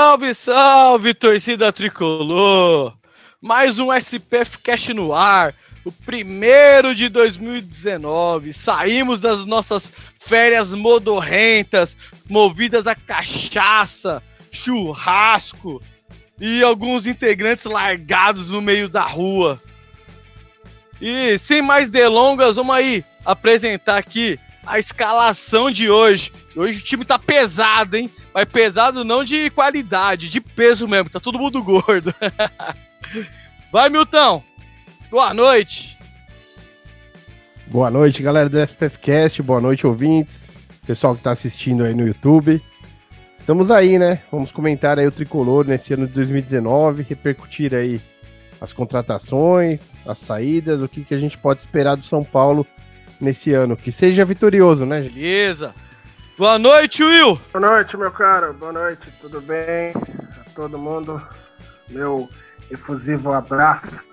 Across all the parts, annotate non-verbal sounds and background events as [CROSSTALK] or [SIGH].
Salve, salve, torcida tricolor! Mais um SPF Cast no ar, o primeiro de 2019. Saímos das nossas férias modorrentas, movidas a cachaça, churrasco e alguns integrantes largados no meio da rua. E sem mais delongas, vamos aí apresentar aqui a escalação de hoje. Hoje o time tá pesado, hein? Mas pesado não de qualidade, de peso mesmo. Tá todo mundo [LAUGHS] gordo. Vai, Milton. Boa noite. Boa noite, galera do SPFcast. Boa noite, ouvintes. Pessoal que tá assistindo aí no YouTube. Estamos aí, né? Vamos comentar aí o tricolor nesse ano de 2019, repercutir aí as contratações, as saídas, o que, que a gente pode esperar do São Paulo nesse ano. Que seja vitorioso, né, gente? Beleza. Boa noite, Will. Boa noite, meu caro. Boa noite, tudo bem? A todo mundo, meu efusivo abraço.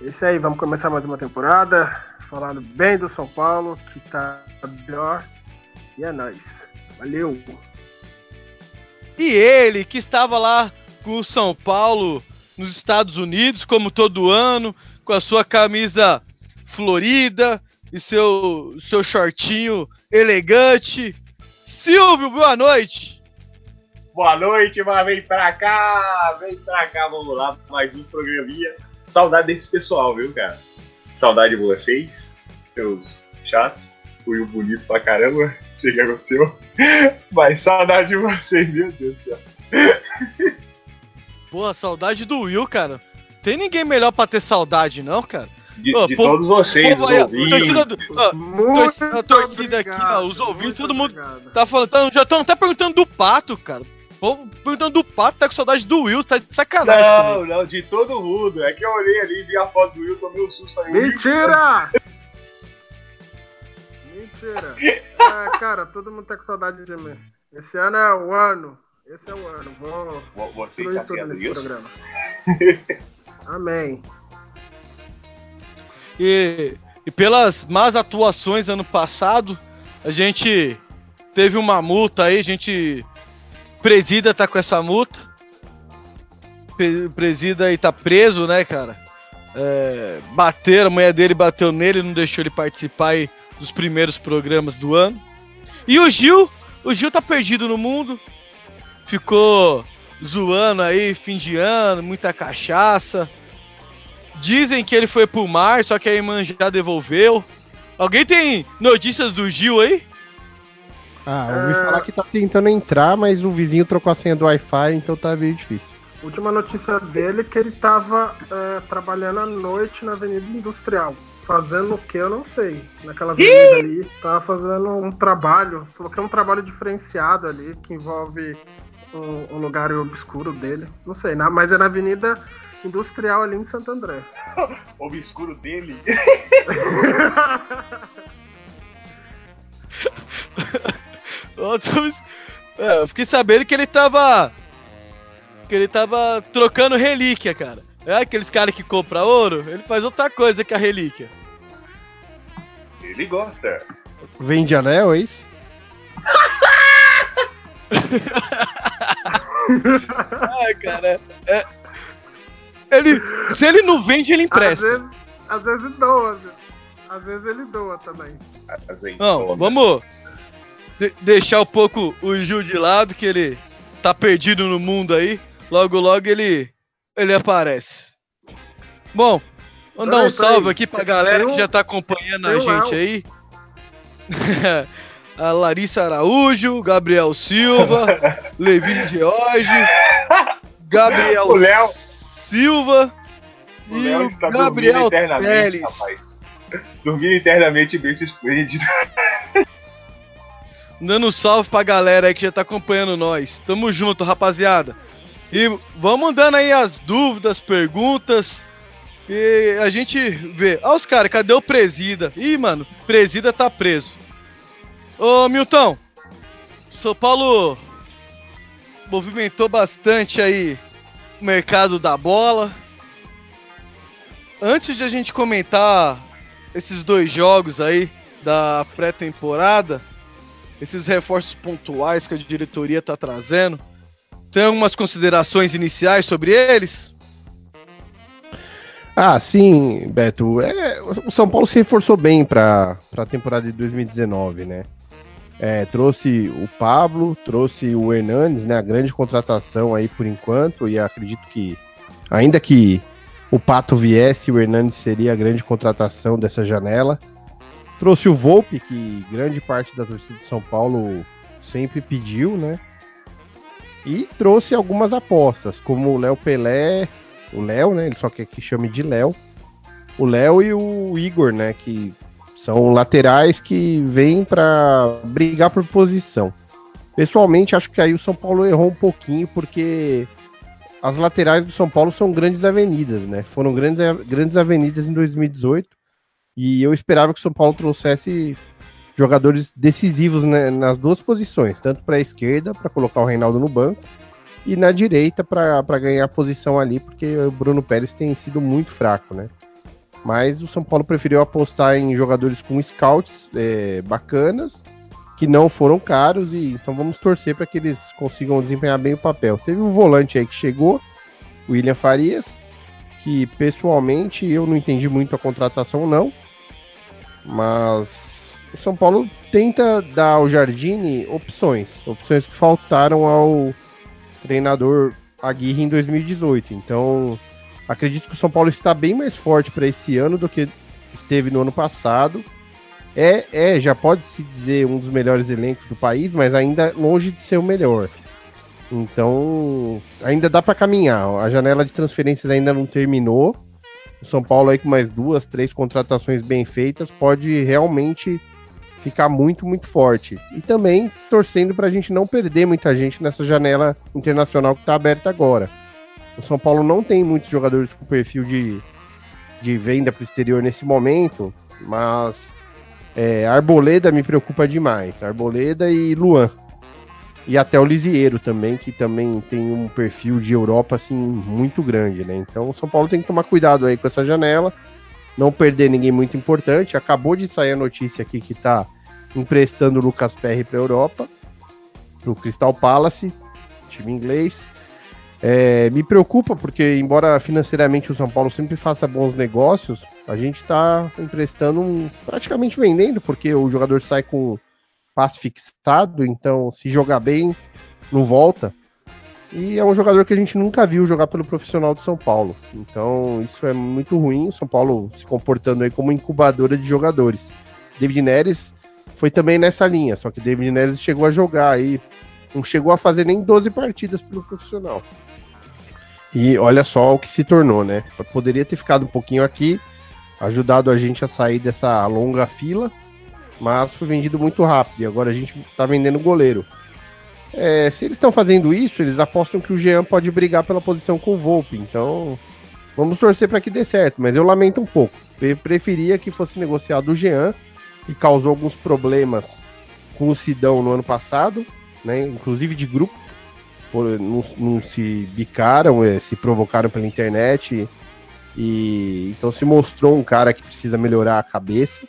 Isso aí, vamos começar mais uma temporada, falando bem do São Paulo, que tá melhor. E é nóis. Valeu! E ele, que estava lá com o São Paulo nos Estados Unidos, como todo ano, com a sua camisa florida e seu, seu shortinho elegante. Silvio, boa noite. Boa noite, mas vem pra cá, vem pra cá, vamos lá, mais um programinha. Saudade desse pessoal, viu, cara? Saudade de vocês, seus chatos. Fui um bonito pra caramba, [LAUGHS] sei o que aconteceu. Mas saudade de vocês, meu Deus do céu. Porra, saudade do Will, cara. Tem ninguém melhor pra ter saudade, não, cara? De, Ô, de povo- todos vocês, Povo os ouvintes. torcida torcida aqui, ó, os ouvintes, todo mundo obrigado. tá falando, tá- já estão até perguntando do Pato, cara. O povo perguntando do Pato, tá com saudade do Will, tá de sacanagem. comigo. Não, não, de todo mundo. É que eu olhei ali, vi a foto do Will, tomei um susto aí. Mentira! [LAUGHS] Mentira! Ah, cara, todo mundo tá com saudade de mim. Esse ano é o ano. Esse é o ano. Vou Vo- Você destruir tá tudo nesse isso? programa. [LAUGHS] Amém. E, e pelas más atuações ano passado, a gente teve uma multa aí, a gente. Presida tá com essa multa. Pre- Presida aí tá preso, né, cara? É, bateram, a mulher dele bateu nele, não deixou ele participar aí dos primeiros programas do ano. E o Gil, o Gil tá perdido no mundo. Ficou zoando aí, fim de ano, muita cachaça. Dizem que ele foi pro mar, só que a irmã já devolveu. Alguém tem notícias do Gil aí? Ah, eu ouvi É. falar que tá tentando entrar, mas o vizinho trocou a senha do Wi-Fi, então tá meio difícil. Última notícia dele é que ele tava é, trabalhando à noite na Avenida Industrial. Fazendo o que eu não sei. Naquela avenida ali. Tava fazendo um trabalho. Falou que é um trabalho diferenciado ali, que envolve um, um lugar obscuro dele. Não sei, na- mas é na Avenida Industrial ali em Santo André. O [LAUGHS] obscuro dele. [LAUGHS] É, eu fiquei sabendo que ele tava. Que ele tava trocando relíquia, cara. É aqueles caras que compram ouro, ele faz outra coisa que a relíquia. Ele gosta. Vende anel, é isso? [LAUGHS] Ai, cara. é- ele, se ele não vende, ele Às empresta. vezes, às vezes doa, viu? Às vezes ele doa também. Não, toma. vamos de- deixar um pouco o Gil de lado, que ele tá perdido no mundo aí. Logo, logo ele, ele aparece. Bom, mandar um Peraí, salve peraí. aqui pra galera que já tá acompanhando a gente aí. [LAUGHS] a Larissa Araújo, Gabriel Silva, [LAUGHS] Levi George, Gabriel O Léo- Silva O e Léo o está Gabriel rapaz. Dormindo eternamente bem esplêndido. Dando um salve pra galera aí que já tá acompanhando nós. Tamo junto, rapaziada. E vamos mandando aí as dúvidas, perguntas. E a gente vê. Ah, os caras, cadê o Presida? Ih, mano, Presida tá preso. Ô, Milton, São Paulo movimentou bastante aí mercado da bola. Antes de a gente comentar esses dois jogos aí da pré-temporada, esses reforços pontuais que a diretoria tá trazendo, tem algumas considerações iniciais sobre eles? Ah, sim, Beto. É, o São Paulo se reforçou bem para a temporada de 2019, né? É, trouxe o Pablo, trouxe o Hernandes, né? A grande contratação aí por enquanto, e acredito que, ainda que o Pato viesse, o Hernandes seria a grande contratação dessa janela. Trouxe o Volpe, que grande parte da torcida de São Paulo sempre pediu, né? E trouxe algumas apostas, como o Léo Pelé, o Léo, né? Ele só quer que chame de Léo. O Léo e o Igor, né? Que são laterais que vêm para brigar por posição. Pessoalmente, acho que aí o São Paulo errou um pouquinho, porque as laterais do São Paulo são grandes avenidas, né? Foram grandes, grandes avenidas em 2018. E eu esperava que o São Paulo trouxesse jogadores decisivos né, nas duas posições, tanto para a esquerda, para colocar o Reinaldo no banco, e na direita para ganhar posição ali, porque o Bruno Pérez tem sido muito fraco, né? Mas o São Paulo preferiu apostar em jogadores com scouts é, bacanas, que não foram caros, e então vamos torcer para que eles consigam desempenhar bem o papel. Teve um volante aí que chegou, o William Farias, que pessoalmente eu não entendi muito a contratação, não, mas o São Paulo tenta dar ao Jardine opções, opções que faltaram ao treinador Aguirre em 2018. Então, acredito que o São Paulo está bem mais forte para esse ano do que esteve no ano passado. É, é, já pode se dizer um dos melhores elencos do país, mas ainda longe de ser o melhor. Então, ainda dá para caminhar. A janela de transferências ainda não terminou. O São Paulo aí com mais duas, três contratações bem feitas pode realmente ficar muito, muito forte. E também torcendo para a gente não perder muita gente nessa janela internacional que está aberta agora. O São Paulo não tem muitos jogadores com perfil de, de venda para o exterior nesse momento, mas é, Arboleda me preocupa demais. Arboleda e Luan. E até o Lisieiro também, que também tem um perfil de Europa assim muito grande, né? Então o São Paulo tem que tomar cuidado aí com essa janela, não perder ninguém muito importante. Acabou de sair a notícia aqui que tá emprestando o Lucas Perry para a Europa, para o Crystal Palace, time inglês. É, me preocupa porque, embora financeiramente o São Paulo sempre faça bons negócios, a gente está emprestando, um, praticamente vendendo, porque o jogador sai com passe fixado, então se jogar bem, não volta. E é um jogador que a gente nunca viu jogar pelo profissional de São Paulo. Então isso é muito ruim. O São Paulo se comportando aí como incubadora de jogadores. David Neres foi também nessa linha, só que David Neres chegou a jogar aí, não chegou a fazer nem 12 partidas pelo profissional. E olha só o que se tornou, né? Poderia ter ficado um pouquinho aqui, ajudado a gente a sair dessa longa fila, mas foi vendido muito rápido e agora a gente tá vendendo goleiro. É, se eles estão fazendo isso, eles apostam que o Jean pode brigar pela posição com o Volpe, então vamos torcer para que dê certo, mas eu lamento um pouco. Eu preferia que fosse negociado o Jean e causou alguns problemas com o Sidão no ano passado, né? Inclusive de grupo. Foram, não, não se bicaram, é, se provocaram pela internet. E então se mostrou um cara que precisa melhorar a cabeça.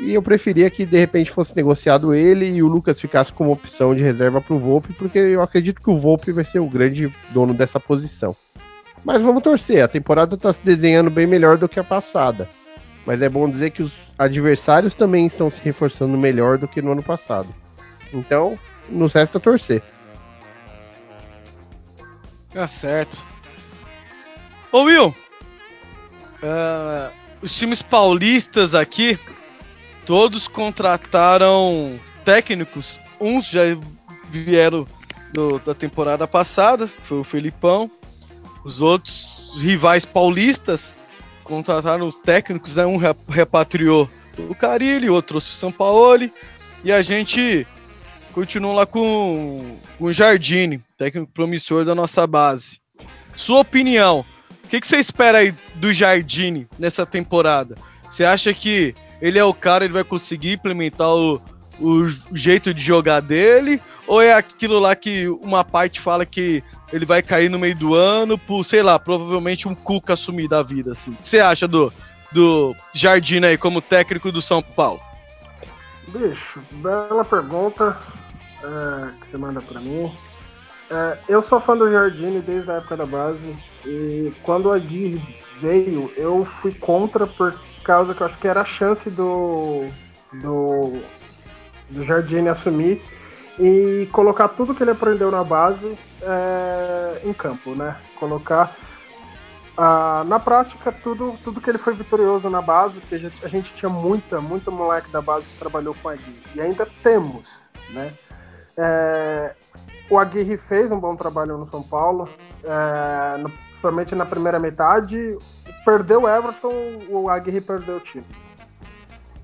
E eu preferia que de repente fosse negociado ele e o Lucas ficasse como opção de reserva para o Volpe, porque eu acredito que o Volpe vai ser o grande dono dessa posição. Mas vamos torcer, a temporada está se desenhando bem melhor do que a passada. Mas é bom dizer que os adversários também estão se reforçando melhor do que no ano passado. Então, nos resta torcer. Tá certo. Ô Will, uh, os times paulistas aqui, todos contrataram técnicos. Uns já vieram do, da temporada passada, foi o Felipão. Os outros rivais paulistas contrataram os técnicos, né? Um repatriou o Carilli, outro trouxe o Sampaoli. E a gente continuam lá com, o Jardine, técnico promissor da nossa base. Sua opinião, o que, você espera aí do Jardine nessa temporada? Você acha que ele é o cara, ele vai conseguir implementar o, o jeito de jogar dele? Ou é aquilo lá que uma parte fala que ele vai cair no meio do ano por, sei lá, provavelmente um Cuca assumir da vida, assim? O que você acha do, do aí como técnico do São Paulo? Bicho, bela pergunta é, que você manda para mim. É, eu sou fã do Jardine desde a época da base e quando o Aguirre veio, eu fui contra por causa que eu acho que era a chance do, do, do Jardine assumir e colocar tudo que ele aprendeu na base é, em campo, né? Colocar ah, na prática tudo, tudo que ele foi vitorioso na base, porque a gente, a gente tinha muita, muita moleque da base que trabalhou com a Aguirre, e ainda temos, né? É, o Aguirre fez um bom trabalho no São Paulo, é, no, principalmente na primeira metade. Perdeu o Everton, o Aguirre perdeu o time.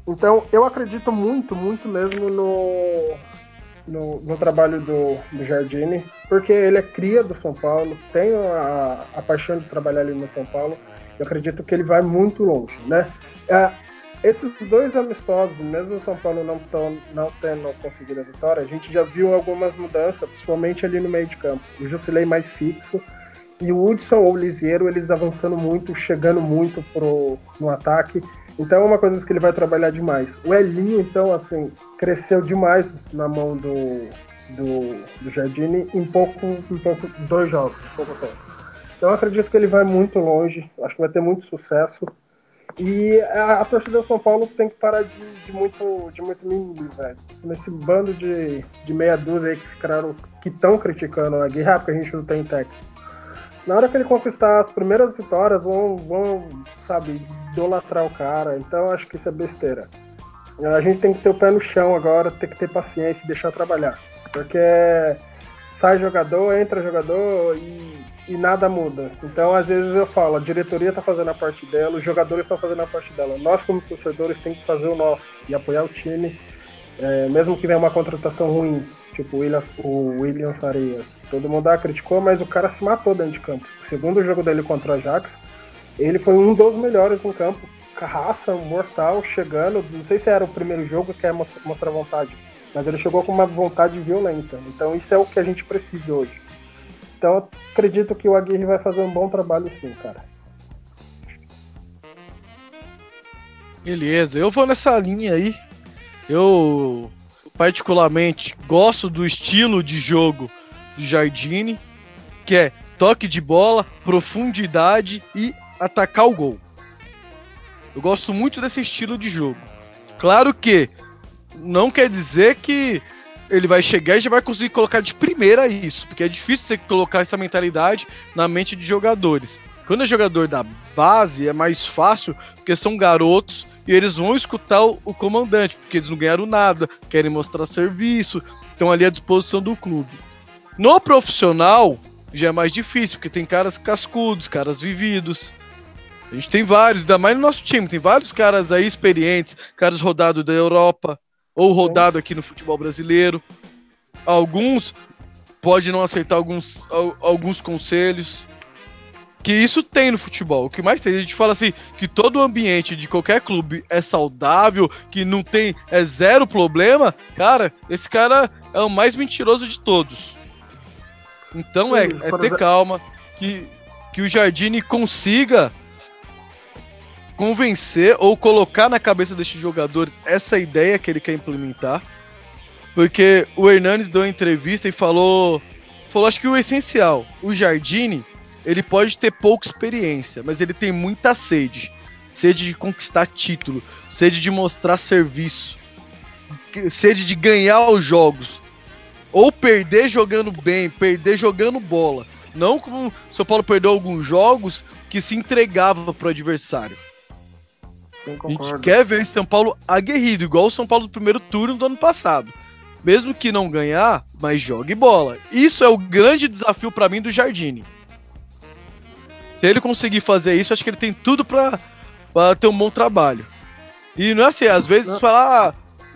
Então, eu acredito muito, muito mesmo no, no, no trabalho do, do Jardine, porque ele é cria do São Paulo, tem a, a paixão de trabalhar ali no São Paulo. Eu acredito que ele vai muito longe, né? É, esses dois amistosos, mesmo o São Paulo não, tão, não tendo conseguido a vitória, a gente já viu algumas mudanças, principalmente ali no meio de campo. O Jusilei mais fixo e o Hudson ou o Lisieiro, eles avançando muito, chegando muito pro, no ataque. Então é uma coisa que ele vai trabalhar demais. O Elinho, então, assim, cresceu demais na mão do, do, do em pouco, em pouco, dois jogos, pouco tempo. Então eu acredito que ele vai muito longe, acho que vai ter muito sucesso. E a, a torcida do São Paulo tem que parar de, de muito de muito mimimi, velho. Nesse bando de, de meia dúzia aí que ficaram, que estão criticando a guerra, porque a gente não tem técnico. Na hora que ele conquistar as primeiras vitórias, vão, vão sabe, idolatrar o cara. Então acho que isso é besteira. A gente tem que ter o pé no chão agora, tem que ter paciência e deixar trabalhar. Porque sai jogador, entra jogador e e nada muda. Então, às vezes eu falo, a diretoria está fazendo a parte dela, os jogadores estão fazendo a parte dela. Nós, como torcedores, tem que fazer o nosso e apoiar o time, é, mesmo que venha uma contratação ruim, tipo o William, o William Farias. Todo mundo ah, criticou, mas o cara se matou dentro de campo. O segundo jogo dele contra o Ajax, ele foi um dos melhores em campo. Carraça, mortal, chegando. Não sei se era o primeiro jogo que é mostrar vontade, mas ele chegou com uma vontade violenta. Então, isso é o que a gente precisa hoje então acredito que o Aguirre vai fazer um bom trabalho sim, cara. Beleza, eu vou nessa linha aí. Eu particularmente gosto do estilo de jogo do Jardine, que é toque de bola, profundidade e atacar o gol. Eu gosto muito desse estilo de jogo. Claro que não quer dizer que ele vai chegar e já vai conseguir colocar de primeira isso, porque é difícil você colocar essa mentalidade na mente de jogadores. Quando é jogador da base é mais fácil, porque são garotos e eles vão escutar o, comandante, porque eles não ganharam nada, querem mostrar serviço, estão ali à disposição do clube. No profissional já é mais difícil, porque tem caras cascudos, caras vividos. A gente tem vários, ainda mais no nosso time, tem vários caras aí experientes, caras rodados da Europa, ou rodado aqui no futebol brasileiro. Alguns pode não aceitar alguns, alguns conselhos. Que isso tem no futebol. O que mais tem? A gente fala assim que todo o ambiente de qualquer clube é saudável, que não tem. é zero problema. Cara, esse cara é o mais mentiroso de todos. Então é, é ter calma. Que, que o Jardine consiga convencer ou colocar na cabeça desses jogadores essa ideia que ele quer implementar. Porque o Hernandes deu uma entrevista e falou, falou acho que o essencial, o Jardine, ele pode ter pouca experiência, mas ele tem muita sede. Sede de conquistar título, sede de mostrar serviço, sede de ganhar os jogos. Ou perder jogando bem, perder jogando bola. Não como o São Paulo perdeu alguns jogos que se entregava pro adversário. Sim, a gente quer ver São Paulo aguerrido, igual o São Paulo do primeiro turno do ano passado. Mesmo que não ganhar, mas jogue bola. Isso é o grande desafio para mim do Jardine. Se ele conseguir fazer isso, acho que ele tem tudo para ter um bom trabalho. E não é assim, às vezes falar, ah,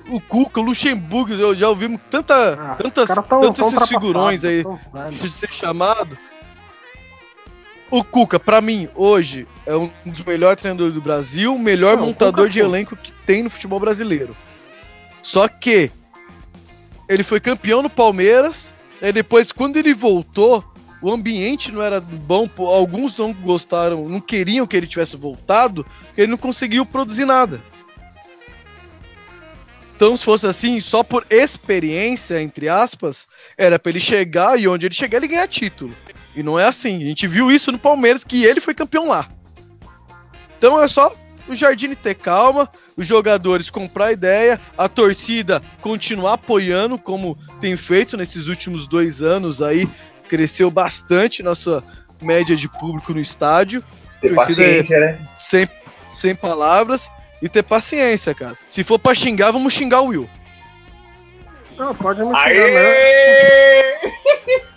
o Cuca, o Luxemburgo, eu já ouvimos tanta, Ah, tantas, tão- tantos tão esses figurões aí tão de ser chamado. O Cuca, pra mim, hoje, é um dos melhores treinadores do Brasil, o melhor Não, montador de sim. elenco que tem no futebol brasileiro. Só que ele foi campeão no Palmeiras, e depois, quando ele voltou, o ambiente não era bom, alguns não gostaram, não queriam que ele tivesse voltado, porque ele não conseguiu produzir nada. Então, se fosse assim, só por experiência, entre aspas, era pra ele chegar e onde ele chegar, ele ganhar título. E não é assim. A gente viu isso no Palmeiras, que ele foi campeão lá. Então é só o Jardine ter calma, os jogadores comprar a ideia, a torcida continuar apoiando, como tem feito nesses últimos dois anos aí. Cresceu bastante nossa média de público no estádio. Ter paciência, né? sem, sem palavras e ter paciência, cara. Se for pra xingar, vamos xingar o Will. Não, pode me xingar, né? [LAUGHS]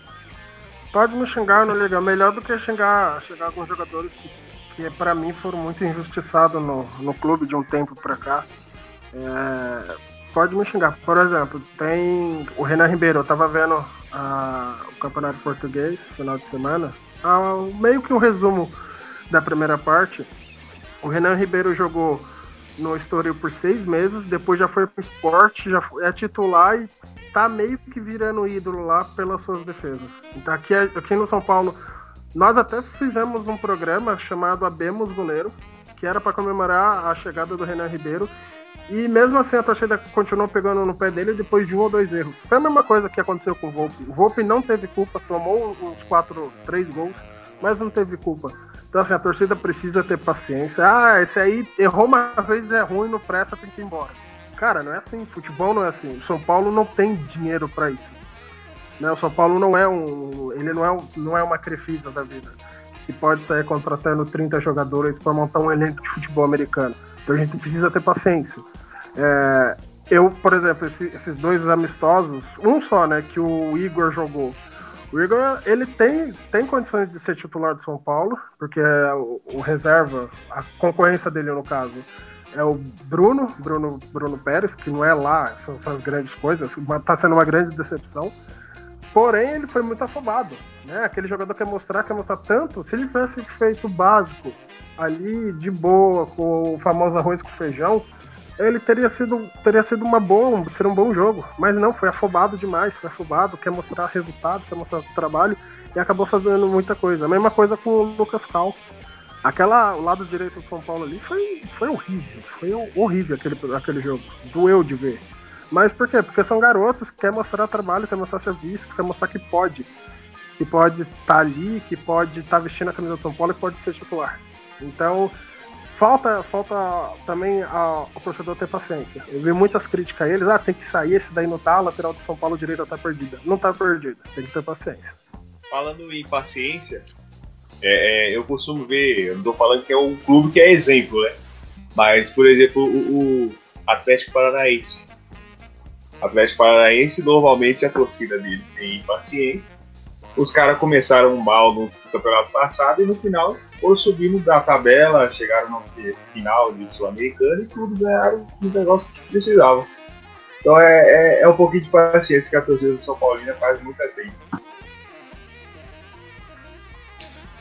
Pode me xingar, não liga. Melhor do que xingar, xingar alguns jogadores que, que pra mim foram muito injustiçados no, no clube de um tempo pra cá. É, pode me xingar. Por exemplo, tem o Renan Ribeiro. Eu tava vendo ah, o Campeonato Português final de semana. Ah, meio que um resumo da primeira parte. O Renan Ribeiro jogou no Estoril por seis meses, depois já foi pro esporte, já é titular e tá meio que virando ídolo lá pelas suas defesas. Então aqui, aqui no São Paulo, nós até fizemos um programa chamado Abemos Goleiro, que era para comemorar a chegada do Renan Ribeiro. E mesmo assim a torcida continuou pegando no pé dele depois de um ou dois erros. Foi a mesma coisa que aconteceu com o Volpe. O Volpe não teve culpa, tomou uns quatro, três gols, mas não teve culpa. Então assim, a torcida precisa ter paciência. Ah, esse aí errou uma vez, é ruim, não presta, tem que ir embora. Cara, não é assim. Futebol não é assim. O São Paulo não tem dinheiro para isso. Né? O São Paulo não é um. Ele não é, um, não é uma Crefisa da vida. Que pode sair contratando 30 jogadores para montar um elenco de futebol americano. Então a gente precisa ter paciência. É, eu, por exemplo, esse- esses dois amistosos, um só, né, que o Igor jogou. O Igor, ele tem, tem condições de ser titular do São Paulo, porque é o, o reserva, a concorrência dele no caso, é o Bruno, Bruno, Bruno Pérez, que não é lá essas, essas grandes coisas, mas tá sendo uma grande decepção. Porém, ele foi muito afobado, né? Aquele jogador quer mostrar, quer mostrar tanto. Se ele tivesse feito o básico ali, de boa, com o famoso arroz com feijão, ele teria sido, teria sido uma boa, seria um bom jogo. Mas não, foi afobado demais, foi afobado, quer mostrar resultado, quer mostrar trabalho e acabou fazendo muita coisa. A mesma coisa com o Lucas Cal. Aquela, o lado direito do São Paulo ali foi, foi horrível, foi horrível aquele, aquele jogo. Doeu de ver. Mas por quê? Porque são garotos que querem mostrar trabalho, querem mostrar serviço, querem mostrar que pode. Que pode estar ali, que pode estar vestindo a camisa do São Paulo e pode ser titular. Então, falta, falta também a, o torcedor ter paciência. Eu vi muitas críticas a eles, ah, tem que sair, esse daí não tá, lateral do São Paulo direita tá perdida. Não tá perdida, tem que ter paciência. Falando em paciência, é, é, eu costumo ver, eu não tô falando que é um clube que é exemplo, né? Mas, por exemplo, o, o Atlético Paranaense. Atlético Paranaense, normalmente a torcida dele tem paciência. Os caras começaram mal no campeonato passado e no final foram subindo da tabela, chegaram no final de Sul-Americana e tudo ganharam o negócio que precisavam. Então é, é, é um pouquinho de paciência que a torcida do São Paulina faz muito tempo.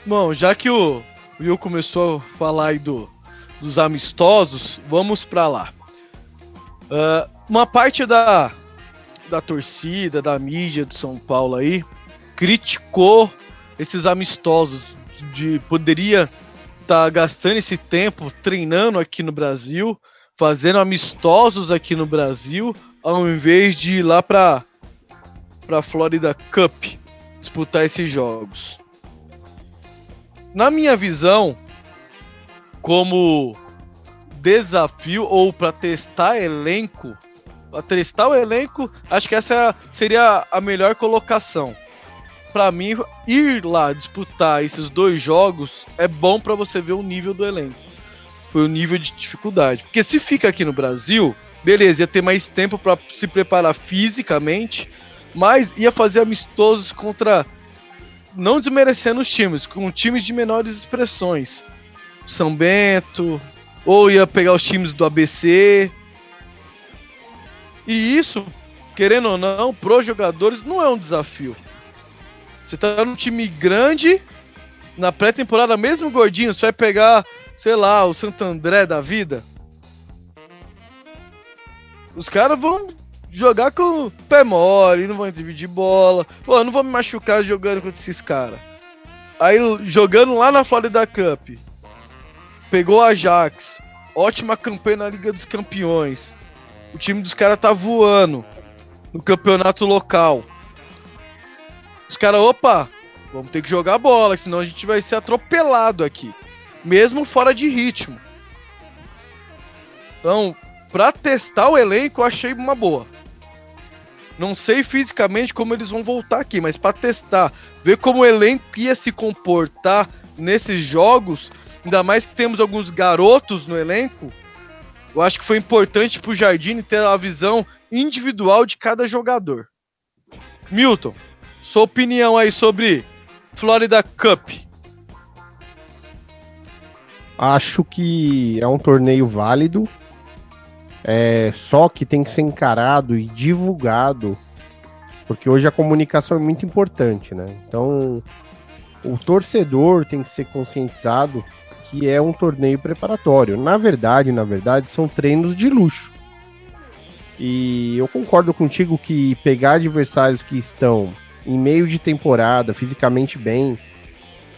Bom, já que o Will começou a falar aí do, dos amistosos, vamos pra lá. Ah, uma parte da, da torcida, da mídia do São Paulo aí, criticou esses amistosos de poderia estar gastando esse tempo treinando aqui no Brasil, fazendo amistosos aqui no Brasil, ao invés de ir lá para para Florida Cup disputar esses jogos. Na minha visão, como desafio ou para testar elenco, para testar o elenco, acho que essa seria a melhor colocação. Para mim, ir lá disputar esses dois jogos é bom para você ver o nível do elenco. Foi o nível de dificuldade. Porque se fica aqui no Brasil, beleza, ia ter mais tempo para se preparar fisicamente, mas ia fazer amistosos contra não desmerecendo os times, com times de menores expressões. São Bento, ou ia pegar os times do ABC. E isso, querendo ou não, pros jogadores não é um desafio. Você tá num time grande, na pré-temporada, mesmo gordinho, você vai pegar, sei lá, o Santo André da vida. Os caras vão jogar com o pé mole, não vão dividir bola. Pô, eu não vou me machucar jogando contra esses caras. Aí jogando lá na Florida Cup, pegou a Ajax, ótima campanha na Liga dos Campeões. O time dos caras tá voando no campeonato local. Os caras, opa, vamos ter que jogar bola, senão a gente vai ser atropelado aqui, mesmo fora de ritmo. Então, pra testar o elenco, eu achei uma boa. Não sei fisicamente como eles vão voltar aqui, mas para testar, ver como o elenco ia se comportar nesses jogos, ainda mais que temos alguns garotos no elenco, eu acho que foi importante pro Jardim ter a visão individual de cada jogador. Milton, sua opinião aí sobre Florida Cup? Acho que é um torneio válido. É, só que tem que ser encarado e divulgado, porque hoje a comunicação é muito importante, né? Então, o torcedor tem que ser conscientizado que é um torneio preparatório. Na verdade, na verdade, são treinos de luxo. E eu concordo contigo que pegar adversários que estão em meio de temporada, fisicamente bem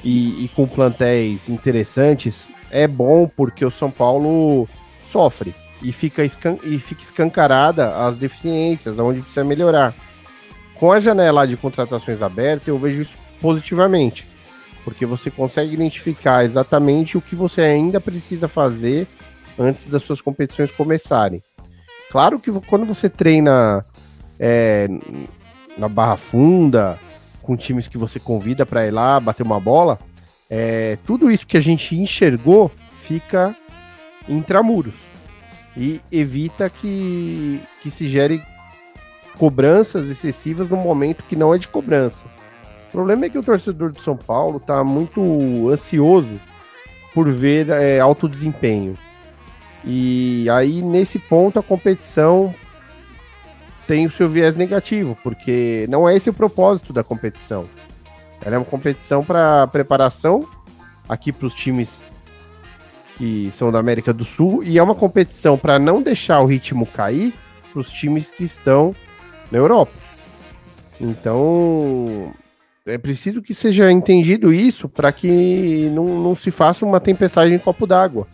e, e com plantéis interessantes, é bom porque o São Paulo sofre e fica, escan e fica escancarada as deficiências, onde precisa melhorar. Com a janela de contratações aberta, eu vejo isso positivamente, porque você consegue identificar exatamente o que você ainda precisa fazer antes das suas competições começarem. Claro que quando você treina é, na Barra Funda, com times que você convida para ir lá bater uma bola, é, tudo isso que a gente enxergou fica intramuros e evita que, que se gere cobranças excessivas no momento que não é de cobrança. O problema é que o torcedor de São Paulo está muito ansioso por ver é, alto desempenho. E aí, nesse ponto, a competição tem o seu viés negativo, porque não é esse o propósito da competição. Ela é uma competição para preparação aqui para os times que são da América do Sul, e é uma competição para não deixar o ritmo cair para os times que estão na Europa. Então, é preciso que seja entendido isso para que não, não se faça uma tempestade em copo d'água.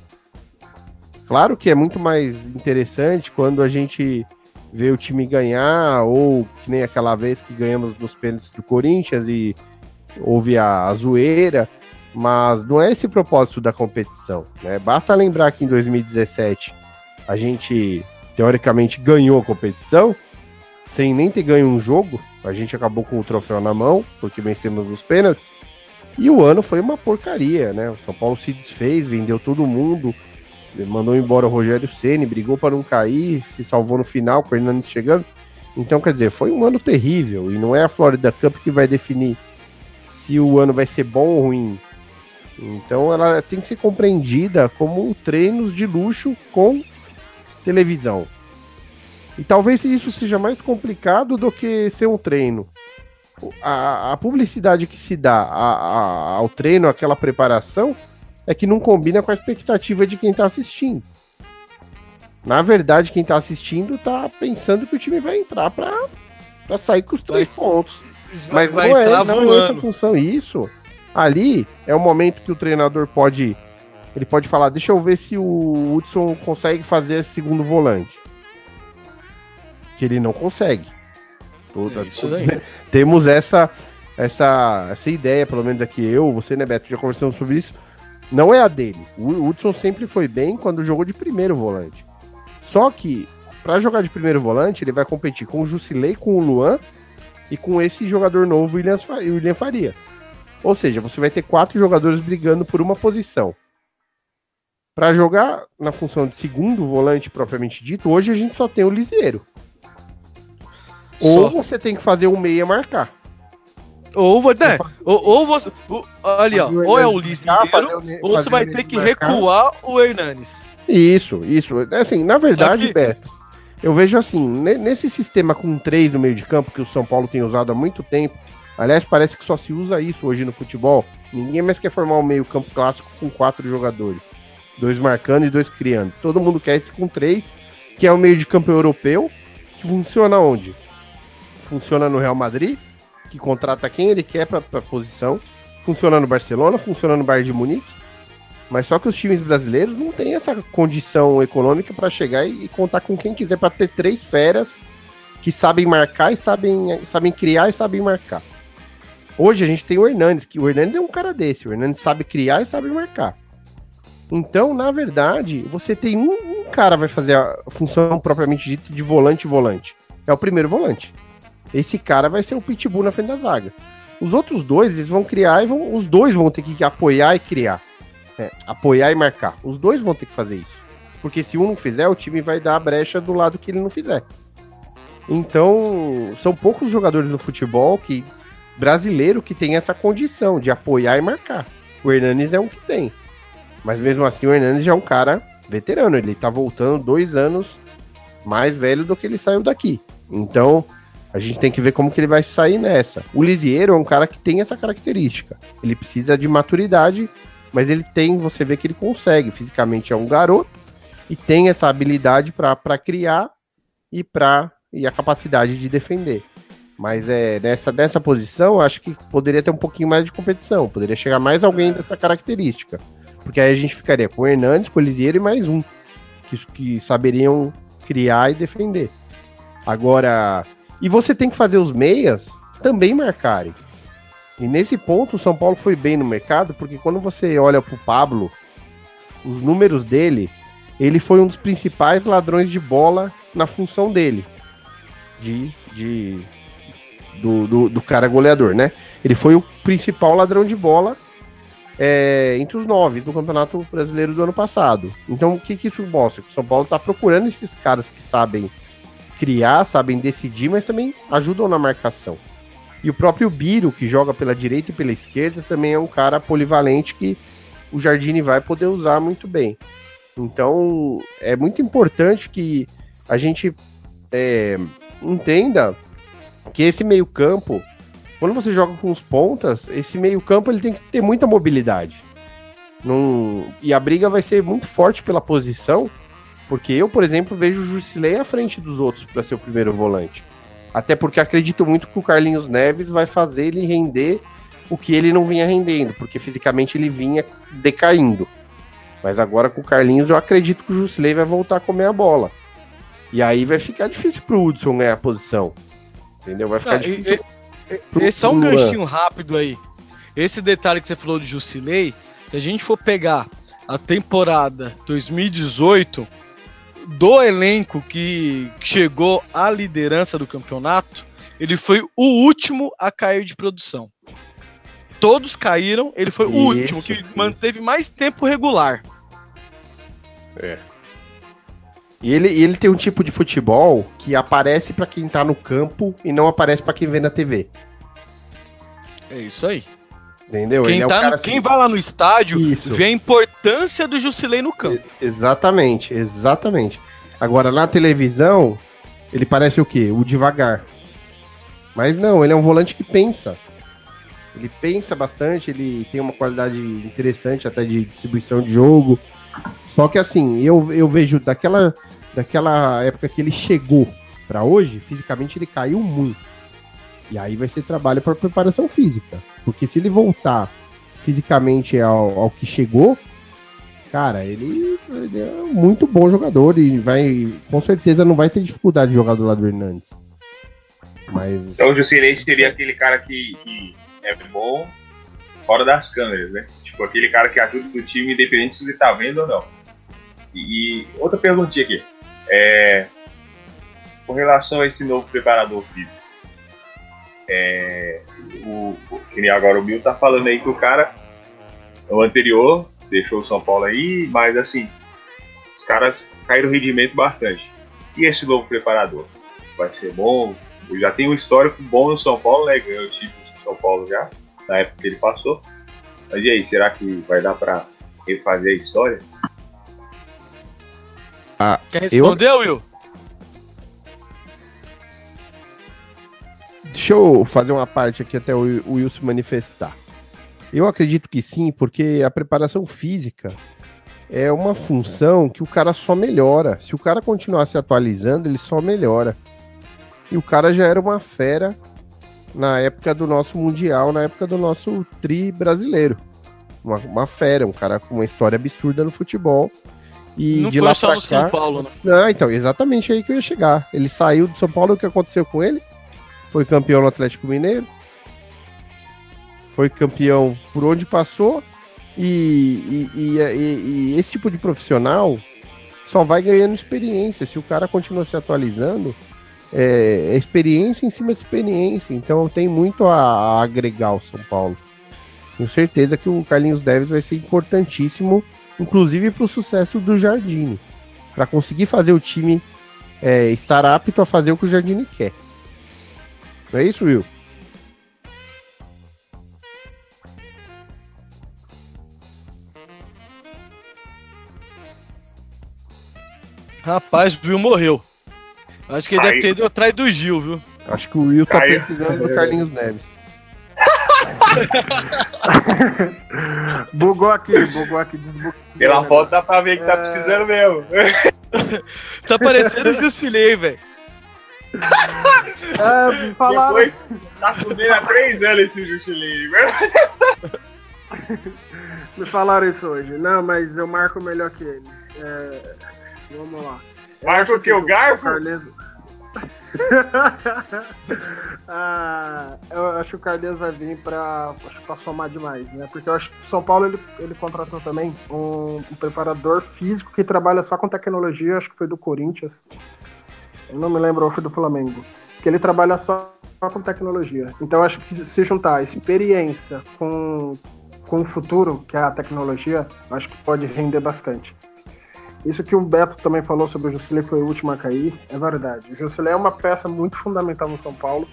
Claro que é muito mais interessante quando a gente vê o time ganhar, ou que nem aquela vez que ganhamos nos pênaltis do Corinthians e houve a, a zoeira, mas não é esse propósito da competição. Né? Basta lembrar que em 2017 a gente teoricamente ganhou a competição, sem nem ter ganho um jogo, a gente acabou com o troféu na mão, porque vencemos os pênaltis. E o ano foi uma porcaria, né? O São Paulo se desfez, vendeu todo mundo, mandou embora o Rogério Ceni, brigou para não cair, se salvou no final, com o Hernandes chegando. Então, quer dizer, foi um ano terrível e não é a Florida Cup que vai definir se o ano vai ser bom ou ruim. Então, ela tem que ser compreendida como treinos de luxo com televisão. E talvez isso seja mais complicado do que ser um treino. A, a publicidade que se dá a, a, ao treino, aquela preparação, é que não combina com a expectativa de quem está assistindo. Na verdade, quem está assistindo está pensando que o time vai entrar para sair com os três vai, pontos. Mas não, é, não é essa função. Isso, ali é o momento que o treinador pode ele pode falar, deixa eu ver se o Hudson consegue fazer esse segundo volante. Que ele não consegue. Toda, é [LAUGHS] temos essa, essa, essa ideia, pelo menos aqui eu, você, né, Beto, já conversamos sobre isso não é a dele. O Hudson sempre foi bem quando jogou de primeiro volante. Só que, para jogar de primeiro volante, ele vai competir com o Jusilei, com o Luan e com esse jogador novo, William, William Farias. Ou seja, você vai ter quatro jogadores brigando por uma posição. Para jogar na função de segundo volante propriamente dito, hoje a gente só tem o Lisieiro. Ou você tem que fazer o meia marcar. Ou, né, ou, ou você. Ou, ali, ó. Ou é o Lisieiro, ou você vai ter que recuar o Hernanes. Isso, isso. É assim, na verdade, que... Beto, Eu vejo assim, ne- nesse sistema com três no meio de campo, que o São Paulo tem usado há muito tempo, aliás, parece que só se usa isso hoje no futebol. Ninguém mais quer formar um meio campo clássico com quatro jogadores. Dois marcando e dois criando. Todo mundo quer esse com três, que é o meio de campo europeu, que funciona onde? Funciona no Real Madrid, que contrata quem ele quer para a posição. Funciona no Barcelona, funciona no Bayern de Munique. Mas só que os times brasileiros não têm essa condição econômica para chegar e, e contar com quem quiser para ter três feras que sabem marcar e sabem, sabem criar e sabem marcar. Hoje a gente tem o Hernandes, que o Hernandes é um cara desse. O Hernandes sabe criar e sabe marcar. Então, na verdade, você tem um, um cara vai fazer a função propriamente dita de volante volante. É o primeiro volante. Esse cara vai ser o pitbull na frente da zaga. Os outros dois, eles vão criar e vão, os dois vão ter que apoiar e criar. É, apoiar e marcar. Os dois vão ter que fazer isso. Porque se um não fizer, o time vai dar a brecha do lado que ele não fizer. Então, são poucos jogadores no futebol que brasileiro que tem essa condição de apoiar e marcar. O Hernanes é um que tem. Mas mesmo assim, o Hernandes já é um cara veterano. Ele tá voltando dois anos mais velho do que ele saiu daqui. Então, a gente tem que ver como que ele vai sair nessa. O Lisieiro é um cara que tem essa característica. Ele precisa de maturidade, mas ele tem, você vê que ele consegue. Fisicamente é um garoto e tem essa habilidade para criar e para e a capacidade de defender. Mas é nessa, nessa posição, acho que poderia ter um pouquinho mais de competição. Poderia chegar mais alguém dessa característica. Porque aí a gente ficaria com o Hernandes, com o Elisieiro e mais um. Que, que saberiam criar e defender. Agora. E você tem que fazer os meias também marcarem. E nesse ponto o São Paulo foi bem no mercado, porque quando você olha pro Pablo, os números dele, ele foi um dos principais ladrões de bola na função dele. De. de do, do, do cara goleador, né? Ele foi o principal ladrão de bola é, entre os nove do Campeonato Brasileiro do ano passado. Então, o que, que isso mostra? Que o São Paulo está procurando esses caras que sabem criar, sabem decidir, mas também ajudam na marcação. E o próprio Biro, que joga pela direita e pela esquerda, também é um cara polivalente que o Jardine vai poder usar muito bem. Então, é muito importante que a gente é, entenda que esse meio-campo quando você joga com os pontas, esse meio-campo ele tem que ter muita mobilidade. Num... E a briga vai ser muito forte pela posição, porque eu, por exemplo, vejo o Jusilei à frente dos outros para ser o primeiro volante. Até porque acredito muito que o Carlinhos Neves vai fazer ele render o que ele não vinha rendendo, porque fisicamente ele vinha decaindo. Mas agora com o Carlinhos eu acredito que o Jusilei vai voltar a comer a bola. E aí vai ficar difícil pro Hudson ganhar a posição. Entendeu? Vai ficar e- difícil. e- Esse é um Luan. ganchinho rápido aí. Esse detalhe que você falou de Jusilei, se a gente for pegar a temporada 2018 do elenco que chegou à liderança do campeonato, ele foi o último a cair de produção. Todos caíram, ele foi o Isso, último que isso. manteve mais tempo regular. E ele, e ele tem um tipo de futebol que aparece pra quem tá no campo e não aparece pra quem vê na TV. É isso aí. Entendeu? Quem, é tá, quem que- vai lá no estádio Isso. vê a importância do Jusilei no campo. Exatamente, exatamente. Agora, na televisão, ele parece o quê? O devagar. Mas não, ele é um volante que pensa. Ele pensa bastante, ele tem uma qualidade interessante até de distribuição de jogo. Só que assim, eu, eu vejo daquela, daquela época que ele chegou pra hoje, fisicamente ele caiu muito. E aí vai ser trabalho para preparação física. Porque se ele voltar fisicamente ao, ao que chegou, cara, ele, ele é muito bom jogador e vai, com certeza não vai ter dificuldade de jogar do lado do Hernandes. Mas Então o Jusilei seria aquele cara que, que é bom fora das câmeras, né? Tipo, aquele cara que ajuda o time, independente se ele tá vendo ou não. E, e outra perguntinha aqui. É, com relação a esse novo preparador físico. É, o, o, que nem agora o Bill tá falando aí que o cara, o anterior, deixou o São Paulo aí, mas assim, os caras caíram o rendimento bastante. E esse novo preparador? Vai ser bom? Já tem um histórico bom no São Paulo, né? Ganhou títulos no São Paulo já, na época que ele passou. Mas e aí, será que vai dar pra refazer a história? Quer eu- responder, Will? Deixa eu fazer uma parte aqui até o Will se manifestar. Eu acredito que sim, porque a preparação física é uma função que o cara só melhora. Se o cara continuar se atualizando, ele só melhora. E o cara já era uma fera na época do nosso Mundial, na época do nosso tri brasileiro. Uma, uma fera, um cara com uma história absurda no futebol. E Não de foi lá só no cá... São Paulo, né? Não, então, exatamente aí que eu ia chegar. Ele saiu do São Paulo, o que aconteceu com ele? Foi campeão no Atlético Mineiro. Foi campeão por onde passou. E, e, e- e- esse tipo de profissional só vai ganhando experiência. Se o cara continua se atualizando, é, é experiência em cima de experiência. Então tem muito a, a agregar ao São Paulo. Tenho certeza que o Carlinhos Neves vai ser importantíssimo, inclusive para o sucesso do Jardine para conseguir fazer o time é, estar apto a fazer o que o Jardine quer. É isso, Will? Rapaz, o Will morreu. Acho que ele Aí. deve ter ido atrás do Gil, viu? Acho que o Will tá Caiu. precisando do Carlinhos Neves. [LAUGHS] Bugou aqui, bugou aqui, desbugou. Pela foto dá pra ver que tá É. precisando mesmo. [LAUGHS] Tá parecendo o Jusilei, velho. É, me falaram, Depois, tá comendo há três anos esse Juscelino. me falaram isso hoje. Não, mas eu marco melhor que ele. É, vamos lá. Eu Marca acho o que? O garfo? Carles... [LAUGHS] ah, eu acho que o Carles vai vir pra somar demais, né? Porque eu acho que o São Paulo ele, ele contratou também um, um preparador físico que trabalha só com tecnologia, acho que foi do Corinthians. Eu não me lembro, foi do Flamengo. Que ele trabalha só com tecnologia. Então acho que se juntar experiência com, com o futuro, que é a tecnologia, acho que pode render bastante. Isso que o Beto também falou sobre o Jusilei foi o último a cair, é verdade. O Jusilei é uma peça muito fundamental no São Paulo,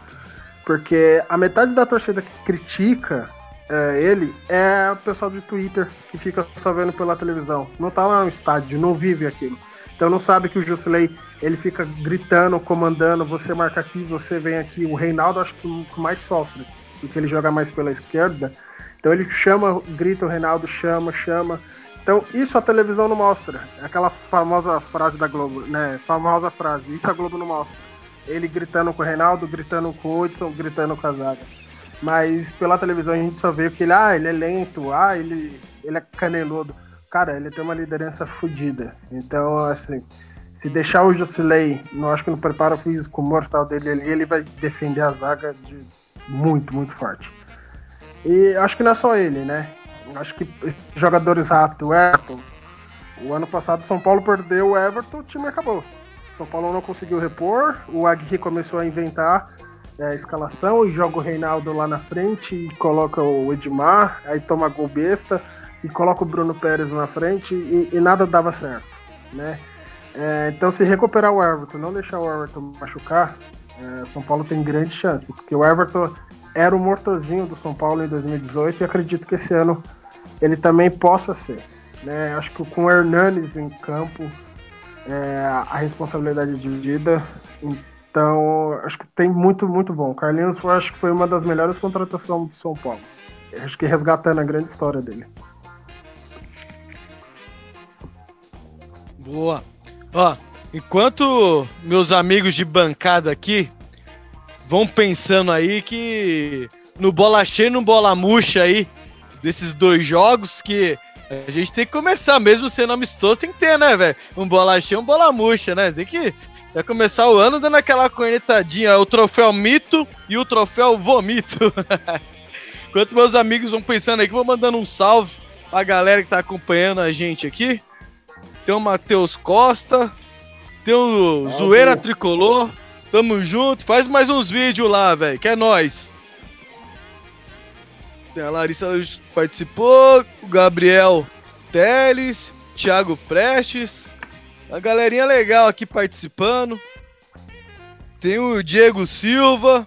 porque a metade da torcida que critica é, ele é o pessoal do Twitter, que fica só vendo pela televisão. Não tá lá no estádio, não vive aquilo. Então não sabe que o Jusilei, ele fica gritando, comandando, você marca aqui, você vem aqui. O Reinaldo acho que mais sofre, porque ele joga mais pela esquerda. Então ele chama, grita o Reinaldo, chama, chama. Então, isso a televisão não mostra. É aquela famosa frase da Globo, né? Famosa frase. Isso a Globo não mostra. Ele gritando com o Reinaldo, gritando com o Hudson, gritando com a zaga. Mas pela televisão a gente só vê que ele, ah, ele é lento, ah, ele, ele é caneludo. Cara, ele tem uma liderança fodida. Então, assim, se deixar o Jusilei, não acho que no preparo físico mortal dele ali, ele vai defender a zaga de muito, muito forte. E acho que não é só ele, né? Acho que jogadores rápidos, o Everton. O ano passado São Paulo perdeu o Everton, o time acabou. São Paulo não conseguiu repor, o Aguirre começou a inventar é, a escalação e joga o Reinaldo lá na frente e coloca o Edmar, aí toma gol besta e coloca o Bruno Pérez na frente e, e nada dava certo, né? É, então se recuperar o Everton, não deixar o Everton machucar, é, São Paulo tem grande chance, porque o Everton era o mortozinho do São Paulo em 2018 e acredito que esse ano ele também possa ser. Né? Acho que com o Hernanes em campo, é, a responsabilidade é dividida. Então, acho que tem muito, muito bom. Carlinhos, acho que foi uma das melhores contratações do São Paulo. Acho que resgatando a grande história dele. Boa. Ó, enquanto meus amigos de bancada aqui vão pensando aí que no bola cheia e no bola murcha aí, desses dois jogos que a gente tem que começar, mesmo sendo amistoso, tem que ter, né, velho? Um bola cheia um bola murcha, né? Tem que já começar o ano dando aquela cornetadinha, o troféu mito e o troféu vomito. [LAUGHS] Enquanto meus amigos vão pensando aí que vou mandando um salve pra galera que tá acompanhando a gente aqui. Tem o Matheus Costa, tem o Zoeira Tricolor. Tamo junto, faz mais uns vídeos lá, velho, que é nóis. Tem a Larissa participou, o Gabriel Teles, Thiago Prestes, a galerinha legal aqui participando. Tem o Diego Silva,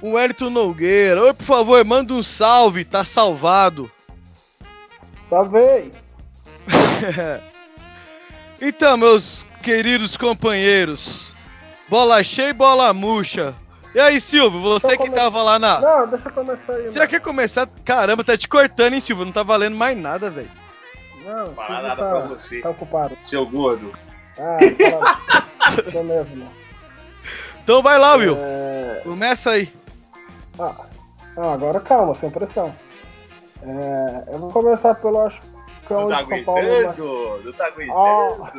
o Wellington Nogueira. Oi, por favor, manda um salve, tá salvado. Salvei! [LAUGHS] então, meus queridos companheiros, bola cheia e bola murcha. E aí, Silvio, você que come- tava lá na. Não, deixa eu começar aí. Você já quer começar? Caramba, tá te cortando, hein, Silvio? Não tá valendo mais nada, velho. Não, Falar Silvio nada tá, pra você. tá ocupado. Seu gordo. Ah, fala. [LAUGHS] Isso mesmo. Então vai lá, Will. É... Começa aí. Ah, ah, agora calma, sem pressão. É, eu vou começar pelo acho Não tá São Paulo. aguentando, não tá aguentando.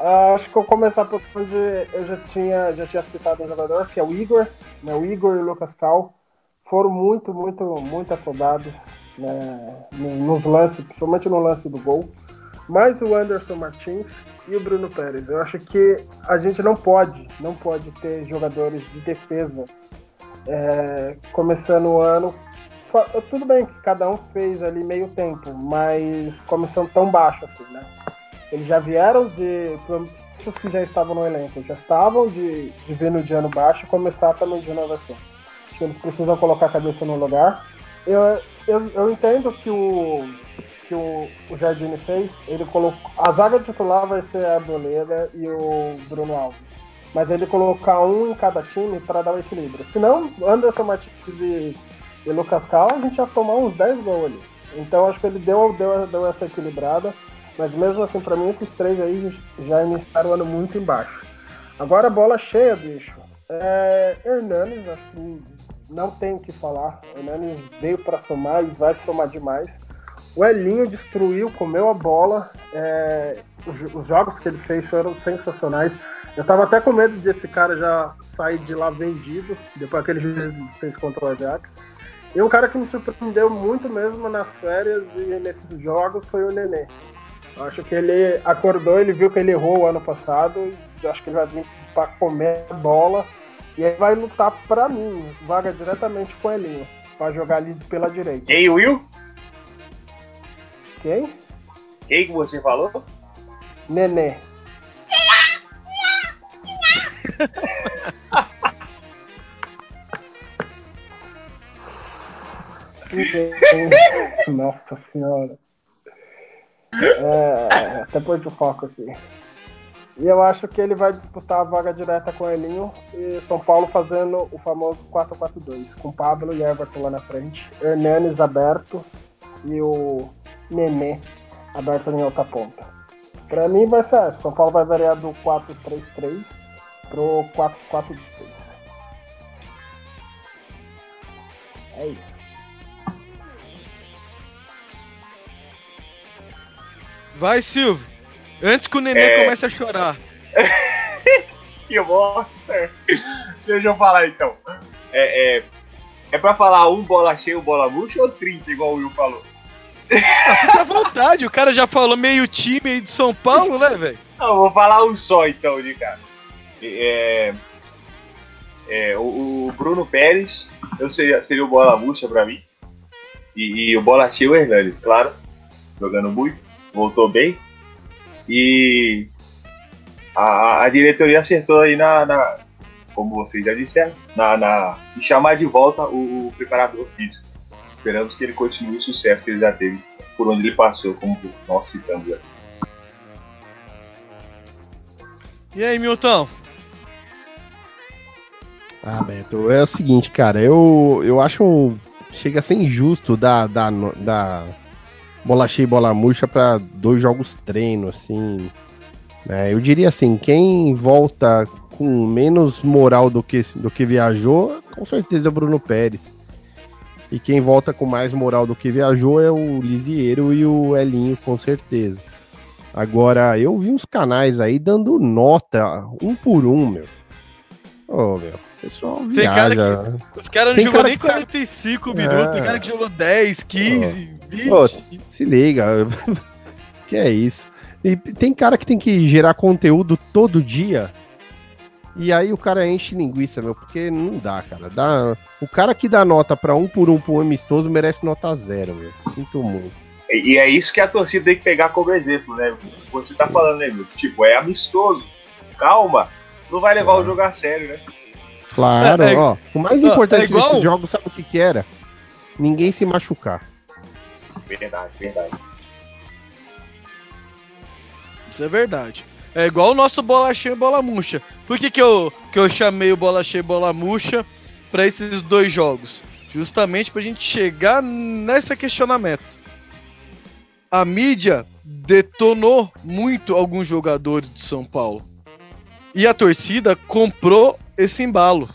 Ah, acho que eu vou começar por onde eu já tinha, já tinha citado um jogador, que é o Igor. Né? O Igor e o Lucas Cal foram muito, muito, muito afobados né? no- nos lances, principalmente no lance do gol. Mais o Anderson Martins e o Bruno Pérez. Eu acho que a gente não pode, não pode ter jogadores de defesa é, começando o ano. Tudo bem que cada um fez ali meio tempo, mas começando tão baixo assim, né? Eles já vieram de. Os que já estavam no elenco, já estavam de, de vir no de ano baixo e começar também de inovação. Acho que eles precisam colocar a cabeça no lugar. Eu, eu, eu entendo que o que o, o Jardine fez, ele colocou. A zaga titular vai ser a Arboleda e o Bruno Alves. Mas ele colocar um em cada time para dar o equilíbrio. Senão, Anderson Martins e, e Lucas Cal, a gente ia tomar uns 10 gols ali. Então acho que ele deu, deu, deu essa equilibrada. Mas mesmo assim, para mim, esses três aí já iniciaram o ano muito embaixo. Agora, bola cheia, bicho. É, Hernanes, acho que não tem o que falar. Hernanes veio para somar e vai somar demais. O Elinho destruiu, comeu a bola. É, os, os jogos que ele fez foram sensacionais. Eu tava até com medo desse cara já sair de lá vendido, depois que ele fez contra o Ajax. E um cara que me surpreendeu muito mesmo nas férias e nesses jogos foi o Nenê. Eu acho que ele acordou, ele viu que ele errou o ano passado, e eu acho que ele vai vir para comer a bola. E aí vai lutar para mim, vaga diretamente com o Elinho, para jogar ali pela direita. Quem, Will? Quem? Quem que você falou? Nenê. [LAUGHS] [LAUGHS] Nossa senhora. É, até pôr o foco aqui. E eu acho que ele vai disputar a vaga direta com o Elinho e São Paulo fazendo o famoso 4-4-2, com Pablo e Everton lá na frente, Hernanes aberto e o Nenê aberto em outra ponta. Pra mim vai ser essa. São Paulo vai variar do 4-3-3 pro 4-4-2. É isso. Vai, Silvio. Antes que o neném É. comece a chorar. [LAUGHS] Que bosta! Deixa eu falar então. É, é, é pra falar um bola cheia, um bola murcha ou 30, igual o Will falou? Fica à vontade, o cara já falou meio time aí de São Paulo, né, velho? Não, vou falar um só então, de cara. É, é, o, o Bruno Pérez, eu seria, seria o bola murcha pra mim. E, e o bola cheia o Hernandes, claro. Jogando muito, voltou bem. E a, a diretoria acertou aí na, na- como vocês já disseram, na, na, em chamar de volta o, o preparador físico. Esperamos que ele continue o sucesso que ele já teve por onde ele passou, como nós citamos. né? E aí, Milton? Ah, Beto, é o seguinte, cara, eu, eu acho. um- Chega a ser injusto dar, no- dar bola cheia e bola murcha pra dois jogos treino, assim. né? eu diria assim: quem volta com menos moral do que, do que viajou, com certeza é o Bruno Pérez. E quem volta com mais moral do que viajou é o Lisieiro e o Elinho, com certeza. Agora, eu vi uns canais aí dando nota um por um, meu. Ô, meu, o pessoal Tem cara viaja. Os caras não Tem jogou cara nem que tá- 45 minutos, tem É. cara que jogou 10, 15, 20. Ô, se liga. [LAUGHS] que é isso. E tem cara que tem que gerar conteúdo todo dia. E aí o cara enche linguiça, meu, porque não dá, cara. Dá... O cara que dá nota pra um por um pro amistoso merece nota zero, meu. Sinto muito. E, é isso que a torcida tem que pegar como exemplo, né? Você tá falando, né, meu? Tipo, é amistoso. Calma. Não vai levar o jogo a sério, né? Claro, É, é- ó. O mais importante é igual- desses jogos, sabe o que que era? Ninguém se machucar. Verdade, verdade. Isso é verdade. É igual o nosso bola cheia e bola murcha. Por que, que, eu, que eu chamei o bola cheia e bola murcha para esses dois jogos? Justamente pra gente chegar nesse questionamento. A mídia detonou muito alguns jogadores de São Paulo. E a torcida comprou esse embalo.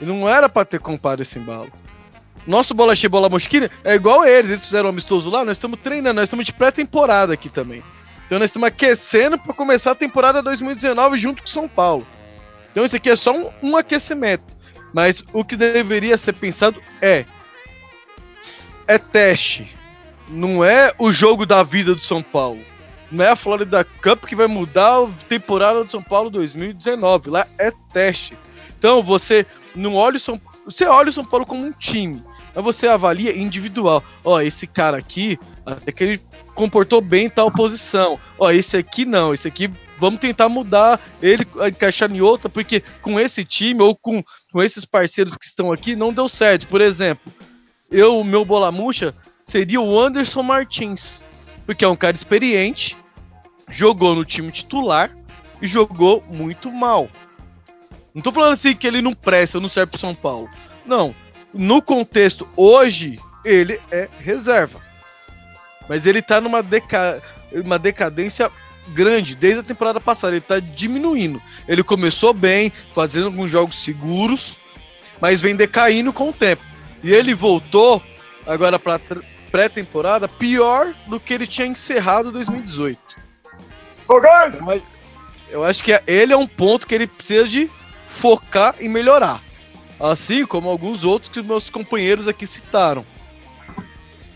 E não era para ter comprado esse embalo. Nosso bola cheia, bola mosquina é igual eles. Eles fizeram um amistoso lá, nós estamos treinando, nós estamos de pré-temporada aqui também. Então nós estamos aquecendo para começar a temporada 2019 junto com São Paulo. Então isso aqui é só um, um aquecimento. Mas o que deveria ser pensado é é teste. Não é o jogo da vida do São Paulo. Não é a Florida Cup que vai mudar a temporada do São Paulo 2019. Lá é teste. Então você não olha o São você olha o São Paulo como um time, mas você avalia individual. Ó, esse cara aqui, até que ele comportou bem em tal posição. Ó, esse aqui não, esse aqui vamos tentar mudar ele, encaixar em outra, porque com esse time ou com, com esses parceiros que estão aqui não deu certo. Por exemplo, eu, meu bola murcha seria o Anderson Martins, porque é um cara experiente, jogou no time titular e jogou muito mal. Não tô falando assim que ele não presta, não serve pro São Paulo. Não. No contexto hoje, ele é reserva. Mas ele tá numa deca... uma decadência grande desde a temporada passada. Ele tá diminuindo. Ele começou bem, fazendo alguns jogos seguros, mas vem decaindo com o tempo. E ele voltou agora para pré-temporada pior do que ele tinha encerrado 2018. Ô, guys! Eu acho que ele é um ponto que ele precisa de focar em melhorar. Assim como alguns outros que meus companheiros aqui citaram.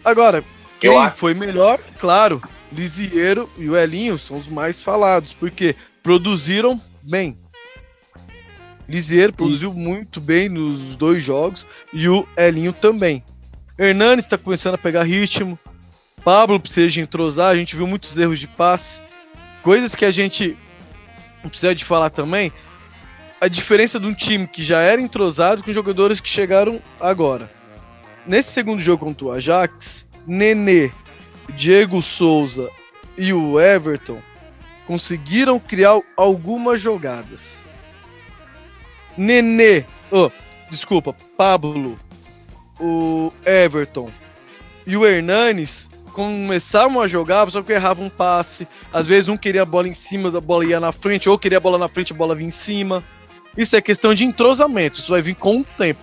Agora, quem foi melhor? Claro, Lisieiro e o Elinho são os mais falados, porque produziram bem. Lisieiro produziu muito bem nos dois jogos e o Elinho também. Hernanes está começando a pegar ritmo. Pablo precisa de entrosar, a gente viu muitos erros de passe. Coisas que a gente precisa de falar também a diferença de um time que já era entrosado com jogadores que chegaram agora. Nesse segundo jogo contra o Ajax, Nenê, Diego Souza e o Everton conseguiram criar algumas jogadas. Nenê, oh, desculpa, Pablo, o Everton e o Hernanes começavam a jogar, só que erravam um passe. Às vezes um queria a bola em cima, a bola ia na frente, ou queria a bola na frente, a bola vinha em cima. Isso é questão de entrosamento, isso vai vir com o tempo.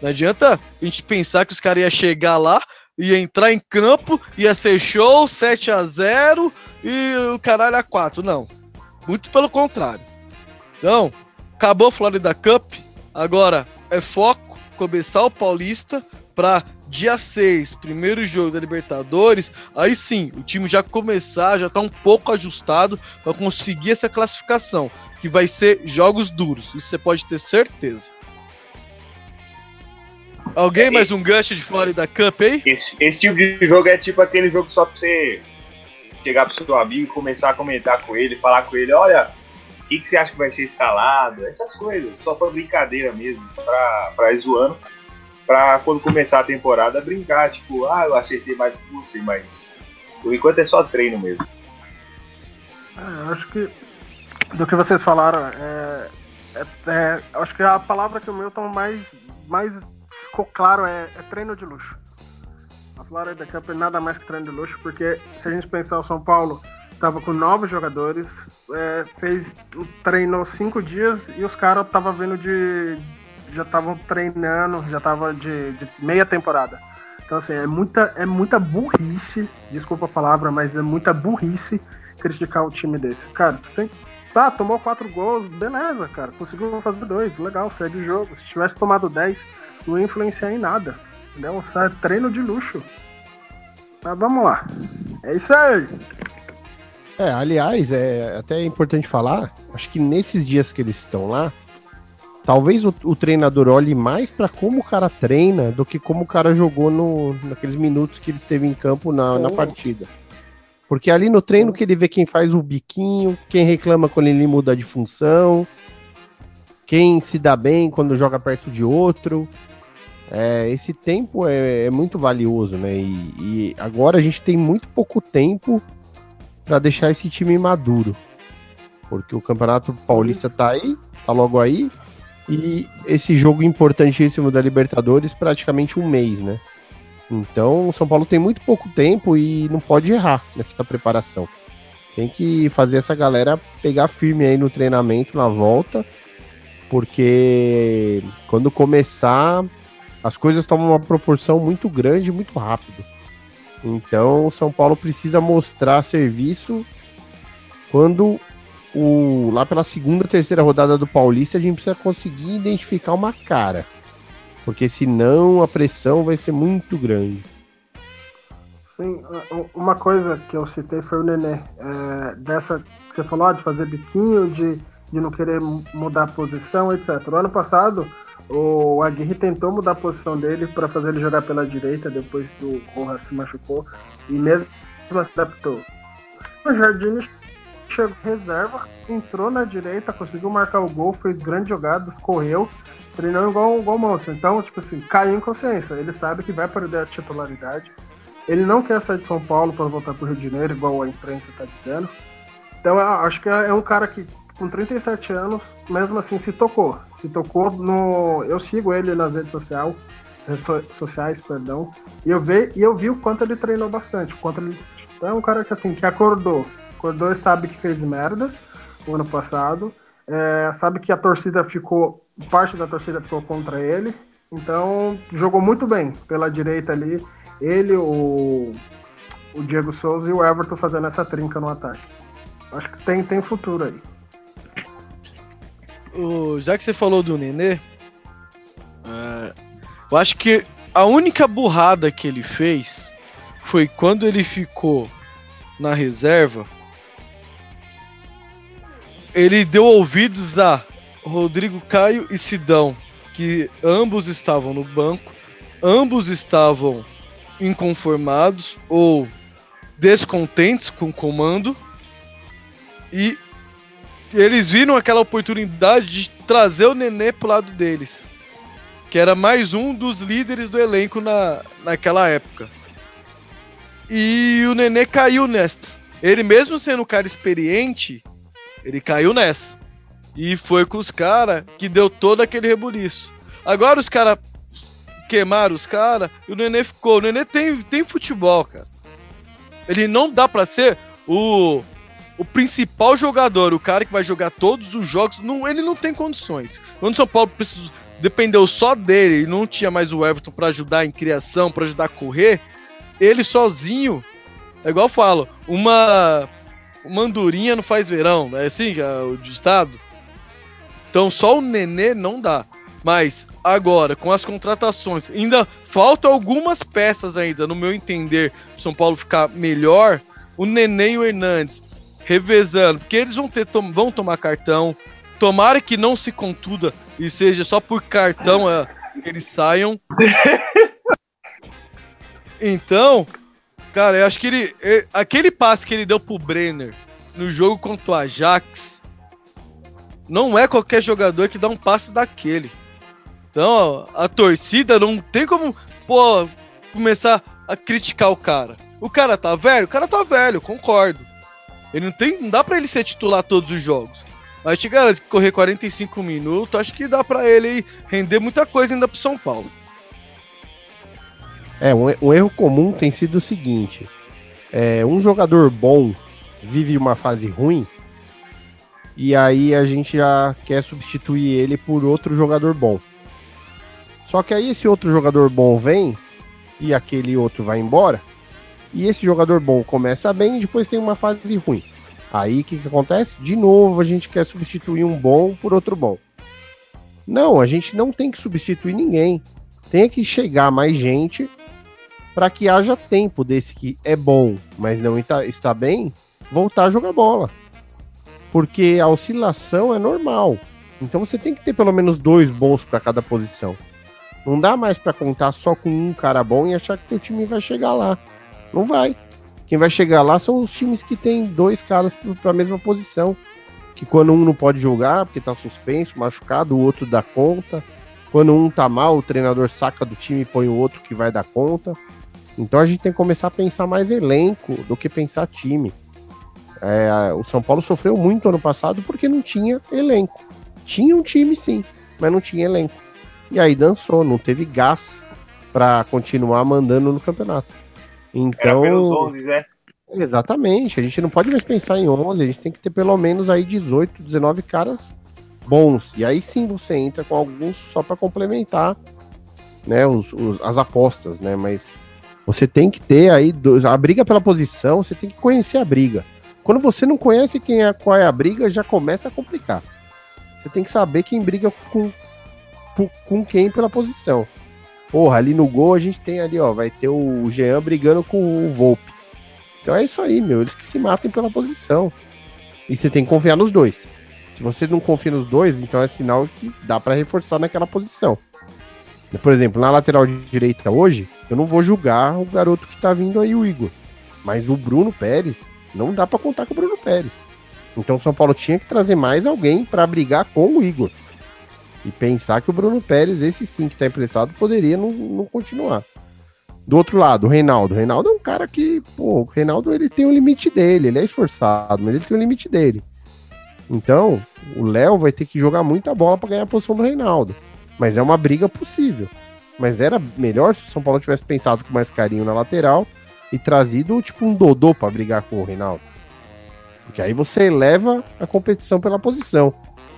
Não adianta a gente pensar que os caras iam chegar lá, ia entrar em campo, ia ser show, 7 a 0 e o caralho a 4. Não. Muito pelo contrário. Então, acabou a Florida Cup, agora é foco, começar o Paulista para dia 6, primeiro jogo da Libertadores, aí sim, o time já começar, já tá um pouco ajustado para conseguir essa classificação que vai ser jogos duros. Isso você pode ter certeza. Alguém é, mais um gancho de Florida Cup aí? Esse, esse, tipo de jogo é tipo aquele jogo só pra você chegar pro seu amigo e começar a comentar com ele, falar com ele, olha, o que, que você acha que vai ser escalado? Essas coisas, só pra brincadeira mesmo, pra, pra ir zoando. Pra quando começar a temporada brincar, tipo, ah, eu acertei mais que você, mas por enquanto é só treino mesmo. É, eu acho que do que vocês falaram, é, é, é, acho que a palavra que o Milton mais, mais ficou claro é, é treino de luxo. A Florida Cup é nada mais que treino de luxo, porque se a gente pensar o São Paulo estava com nove jogadores, é, fez treinou cinco dias e os caras estavam vindo de já estavam treinando, já tava de, de, meia temporada. Então assim é muita é muita burrice, desculpa a palavra, mas é muita burrice criticar um time desse. Cara, você tem Tá, tomou quatro gols, beleza, cara. Conseguiu fazer dois, legal, segue o jogo. Se tivesse tomado 10, não ia influenciar em nada. Entendeu? É treino de luxo. Mas vamos lá. É isso aí. É, aliás, é até importante falar, acho que nesses dias que eles estão lá, talvez o, o treinador olhe mais para como o cara treina do que como o cara jogou no, naqueles minutos que ele esteve em campo na, na partida. Porque ali no treino que ele vê quem faz o biquinho, quem reclama quando ele muda de função, quem se dá bem quando joga perto de outro. É, esse tempo é, é, muito valioso, né? E, e, agora a gente tem muito pouco tempo para deixar esse time maduro. Porque o Campeonato Paulista tá aí, tá logo aí, e esse jogo importantíssimo da Libertadores praticamente um mês, né? Então, o São Paulo tem muito pouco tempo e não pode errar nessa preparação. Tem que fazer essa galera pegar firme aí no treinamento, na volta, porque quando começar, as coisas tomam uma proporção muito grande, muito rápido. Então, o São Paulo precisa mostrar serviço quando o lá pela segunda, terceira rodada do Paulista a gente precisa conseguir identificar uma cara, porque senão a pressão vai ser muito grande. Sim, uma coisa que eu citei foi o Nenê. É, dessa que você falou, de fazer biquinho, de, de não querer mudar a posição, etc. O ano passado, o Aguirre tentou mudar a posição dele para fazer ele jogar pela direita depois que o Corra se machucou e mesmo se adaptou. O Jardim chegou reserva, entrou na direita, conseguiu marcar o gol, fez grandes jogadas, correu, treinou igual, igual monstro. Então, tipo assim, caiu em consciência. Ele sabe que vai perder a titularidade ele não quer sair de São Paulo para voltar para o Rio de Janeiro, igual a imprensa está dizendo. Então, acho que é um cara que, com 37 anos, mesmo assim, se tocou. Se tocou no. Eu sigo ele nas redes sociais, sociais, perdão, e eu, vi, e eu vi o quanto ele treinou bastante. O quanto ele. Então, é um cara que, assim, que acordou. Acordou e sabe que fez merda o ano passado. É, sabe que a torcida ficou. Parte da torcida ficou contra ele. Então, jogou muito bem pela direita ali ele, o, o Diego Souza e o Everton fazendo essa trinca no ataque. Acho que tem, tem futuro aí. O, já que você falou do Nenê, uh, eu acho que a única burrada que ele fez foi quando ele ficou na reserva. Ele deu ouvidos a Rodrigo Caio e Sidão, que ambos estavam no banco, ambos estavam inconformados ou descontentes com o comando e eles viram aquela oportunidade de trazer o Nenê pro lado deles, que era mais um dos líderes do elenco na, naquela época. E o Nenê caiu nessa. Ele mesmo sendo um cara experiente, ele caiu nessa. E foi com os caras que deu todo aquele rebuliço. Agora os caras queimaram os caras e o Nenê ficou. O Nenê tem, tem futebol, cara. Ele não dá pra ser o, o principal jogador, o cara que vai jogar todos os jogos. Não, ele não tem condições. Quando o São Paulo precisou, dependeu só dele e não tinha mais o Everton para ajudar em criação, para ajudar a correr, ele sozinho, é igual eu falo, uma, uma andorinha não faz verão, é assim é o estado. Então só o Nenê não dá. Mas agora, com as contratações, ainda faltam algumas peças ainda, no meu entender, São Paulo ficar melhor. O Nenê e o Hernandes revezando, porque eles vão ter tom vão tomar cartão. Tomara que não se contuda e seja só por cartão é, que eles saiam. [LAUGHS] Então, cara, eu acho que ele, ele, aquele passe que ele deu pro Brenner no jogo contra o Ajax não é qualquer jogador que dá um passe daquele. Então, a torcida não tem como, pô, começar a criticar o cara. O cara tá velho? O cara tá velho, concordo. Ele não tem, não dá para ele ser titular todos os jogos. Mas te garanto que correr 45 minutos, acho que dá para ele render muita coisa ainda pro São Paulo. É, um, um erro comum tem sido o seguinte: é, um jogador bom vive uma fase ruim, e aí a gente já quer substituir ele por outro jogador bom. Só que aí esse outro jogador bom vem e aquele outro vai embora. E esse jogador bom começa bem e depois tem uma fase ruim. Aí o que, que acontece? De novo a gente quer substituir um bom por outro bom. Não, a gente não tem que substituir ninguém. Tem que chegar mais gente para que haja tempo desse que é bom, mas não está, está bem, voltar a jogar bola. Porque a oscilação é normal. Então você tem que ter pelo menos dois bons para cada posição. Não dá mais para contar só com um cara bom e achar que teu time vai chegar lá. Não vai. Quem vai chegar lá são os times que tem dois caras para a mesma posição. Que quando um não pode jogar porque tá suspenso, machucado, o outro dá conta. Quando um tá mal, o treinador saca do time e põe o outro que vai dar conta. Então a gente tem que começar a pensar mais elenco do que pensar time. É, o São Paulo sofreu muito ano passado porque não tinha elenco. Tinha um time sim, mas não tinha elenco. E aí dançou, não teve gás para continuar mandando no campeonato. Então, Era pelos 11, né? Exatamente, a gente não pode mais pensar em 11, a gente tem que ter pelo menos aí 18, 19 caras bons. E aí sim você entra com alguns só para complementar, né, os, os- as apostas, né, mas você tem que ter aí a briga pela posição, você tem que conhecer a briga. Quando você não conhece quem é, qual é a briga, já começa a complicar. Você tem que saber quem briga com, com- quem pela posição. Porra, ali no gol a gente tem ali, ó, vai ter o Jean brigando com o Volpe. Então é isso aí, meu. Eles que se matem pela posição. E você tem que confiar nos dois. Se você não confia nos dois, então é sinal que dá pra reforçar naquela posição. Por exemplo, na lateral direita hoje, eu não vou julgar o garoto que tá vindo aí, o Igor. Mas o Bruno Pérez, não dá pra contar com o Bruno Pérez. Então o São Paulo tinha que trazer mais alguém pra brigar com o Igor. E pensar que o Bruno Pérez, esse sim que tá emprestado, poderia não, não continuar. Do outro lado, o Reinaldo. O Reinaldo é um cara que, pô, o Reinaldo ele tem o limite dele, ele é esforçado, mas ele tem o limite dele. Então, o Léo vai ter que jogar muita bola para ganhar a posição do Reinaldo. Mas é uma briga possível. Mas era melhor se o São Paulo tivesse pensado com mais carinho na lateral e trazido tipo um Dodô para brigar com o Reinaldo. Porque aí você eleva a competição pela posição.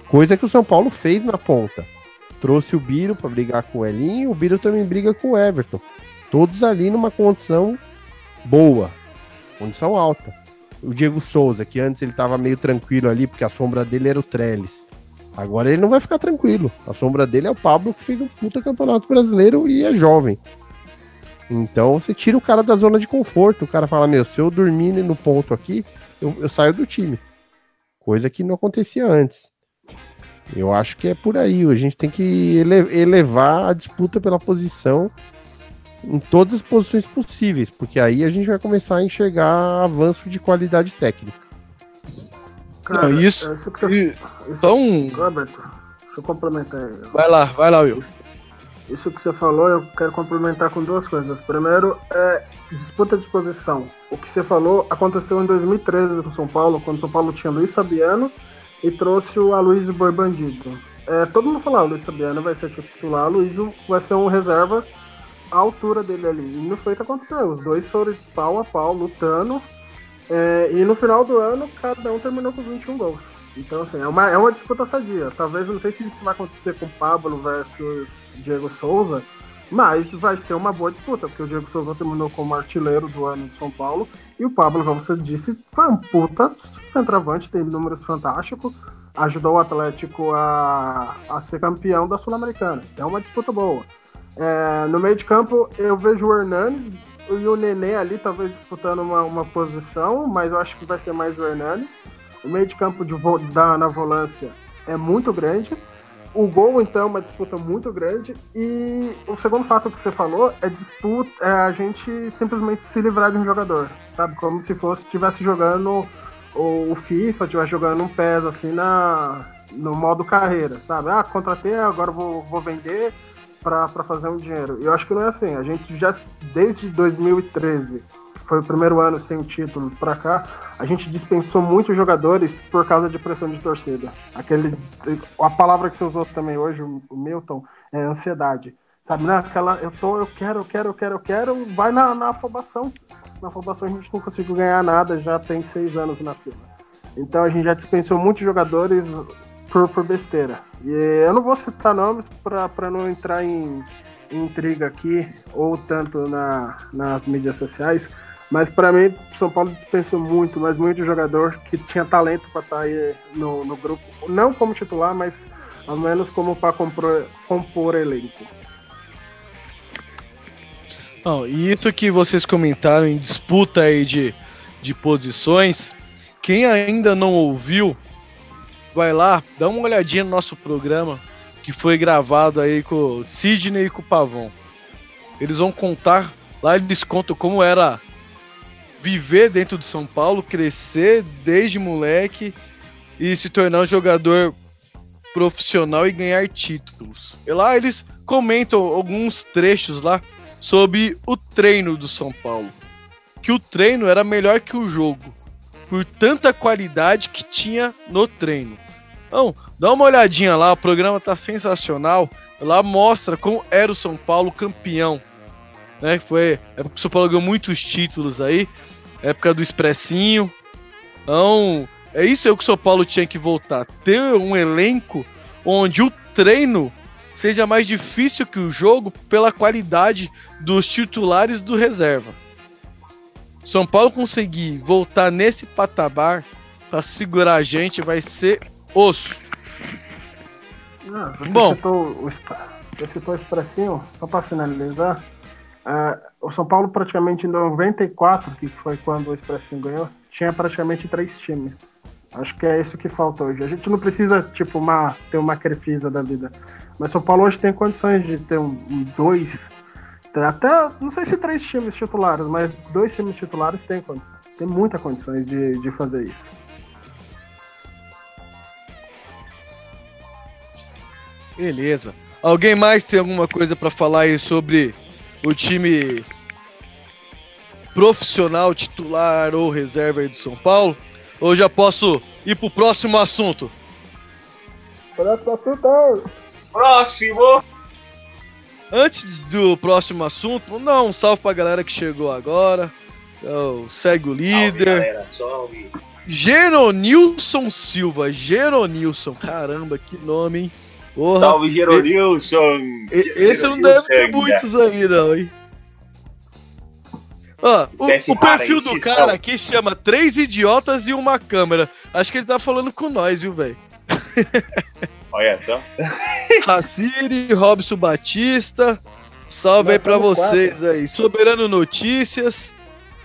Coisa que o São Paulo fez na ponta. Trouxe o Biro para brigar com o Elinho, o Biro também briga com o Everton. Todos ali numa condição boa, condição alta. O Diego Souza, que antes ele tava meio tranquilo ali, porque a sombra dele era o Trellis. Agora ele não vai ficar tranquilo. A sombra dele é o Pablo, que fez um puta campeonato brasileiro e é jovem. Então você tira o cara da zona de conforto. O cara fala: Meu, se eu dormir no ponto aqui, eu, eu saio do time. Coisa que não acontecia antes. Eu acho que é por aí. A gente tem que ele- elevar a disputa pela posição em todas as posições possíveis, porque aí a gente vai começar a enxergar avanço de qualidade técnica. Cara, Não, isso- é isso que você. Isso, Só um. Deixa eu complementar aí. Vai lá, vai lá, Will. Isso que você falou, eu quero complementar com duas coisas. Primeiro, é disputa de posição. O que você falou aconteceu em 2013 com São Paulo, quando São Paulo tinha Luiz Fabiano e trouxe o Aloysio Boi Bandido. É, todo mundo falava, o Luiz Fabiano vai ser titular, o Aloysio vai ser um reserva à altura dele ali. E não foi o que aconteceu. Os dois foram pau a pau, lutando. É, e no final do ano, cada um terminou com 21 gols. Então, assim, é uma, é uma disputa sadia. Talvez, não sei se isso vai acontecer com Pablo versus Diego Souza, mas vai ser uma boa disputa, porque o Diego Souza terminou como artilheiro do ano de São Paulo, e o Pablo, como você disse, foi um puta centroavante, tem números fantásticos, ajudou o Atlético a, a ser campeão da Sul-Americana. É uma disputa boa. É, no meio de campo, eu vejo o Hernanes e o Nenê ali, talvez disputando uma, uma posição, mas eu acho que vai ser mais o Hernanes. O meio de campo de vo- da, na volância é muito grande. O gol, então, é uma disputa muito grande. E o segundo fato que você falou é disputa, é a gente simplesmente se livrar de um jogador, sabe? Como se fosse estivesse jogando o, o FIFA, estivesse jogando um PES assim na, no modo carreira, sabe? Ah, contratei, agora vou, vou vender para fazer um dinheiro. E eu acho que não é assim. A gente já, desde 2013, que foi o primeiro ano sem o título para cá, a gente dispensou muitos jogadores por causa de pressão de torcida. Aquele, a palavra que você usou também hoje, o Milton, é ansiedade. Sabe, naquela, eu tô, eu quero, eu quero, eu quero, eu quero, vai na, na afobação. Na afobação a gente não conseguiu ganhar nada, já tem seis anos na fila. Então a gente já dispensou muitos jogadores por, por besteira. E eu não vou citar nomes para não entrar em, em intriga aqui, ou tanto na, nas mídias sociais, mas para mim, São Paulo dispensou muito, mas muito jogador que tinha talento para estar aí no, no grupo. Não como titular, mas ao menos como para compor, compor elenco. Não, e isso que vocês comentaram em disputa aí de, de posições, quem ainda não ouviu, vai lá, dá uma olhadinha no nosso programa, que foi gravado aí com o Sidney e com o Pavão. Eles vão contar, lá eles contam como era viver dentro do São Paulo, crescer desde moleque e se tornar um jogador profissional e ganhar títulos. E lá eles comentam alguns trechos lá sobre o treino do São Paulo. Que o treino era melhor que o jogo. Por tanta qualidade que tinha no treino. Então, dá uma olhadinha lá, o programa tá sensacional. Lá mostra como era o São Paulo campeão. Né? Foi época que o São Paulo ganhou muitos títulos aí. Época do Expressinho. Então, é isso aí que o São Paulo tinha que voltar. Ter um elenco onde o treino seja mais difícil que o jogo pela qualidade dos titulares do reserva. São Paulo conseguir voltar nesse patamar para segurar a gente vai ser osso. Ah, você Bom. citou o, você citou o Expressinho, só para finalizar. ah, o São Paulo praticamente em 94, que foi quando o Expressinho ganhou, tinha praticamente três times. Acho que é isso que falta hoje. A gente não precisa, tipo, uma, ter uma crefisa da vida. Mas São Paulo hoje tem condições de ter um, um dois, até, não sei se três times titulares, mas dois times titulares tem condição. Tem muita condições de, de fazer isso. Beleza. Alguém mais tem alguma coisa para falar aí sobre o time profissional, titular ou reserva aí do São Paulo? Ou já posso ir pro próximo assunto? Próximo assunto! Próximo! Antes do próximo assunto, não, um salve pra galera que chegou agora. Então, segue o Salve, líder. galera, salve. Geronilson Silva. Geronilson. Caramba, que nome, hein? Porra. Salve, Geronilson! Esse não deve ter muitos aí, não, hein? Espécie o, o perfil do cara aqui chama Três Idiotas e uma Câmera. Acho que ele tá falando com nós, viu, velho? [LAUGHS] Olha só. [LAUGHS] Raciri, Robson Batista. Salve aí Nós pra somos vocês aí. Soberano Notícias.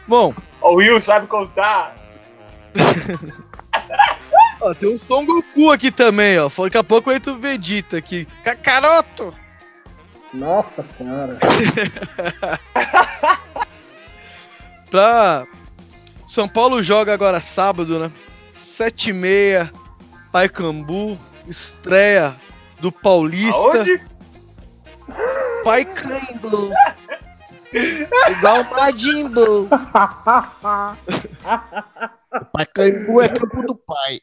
Bom, O Will sabe contar. [LAUGHS] ó, tem um Son Goku aqui também, ó. Daqui a pouco entra o Vegeta aqui. Kakaroto! Nossa senhora! [LAUGHS] Pra. São Paulo joga agora sábado, né? 7 e meia, Paicambu, estreia do Paulista. Aonde? Paicambu. Igual o Majin Buu. Pacaembu é campo do pai.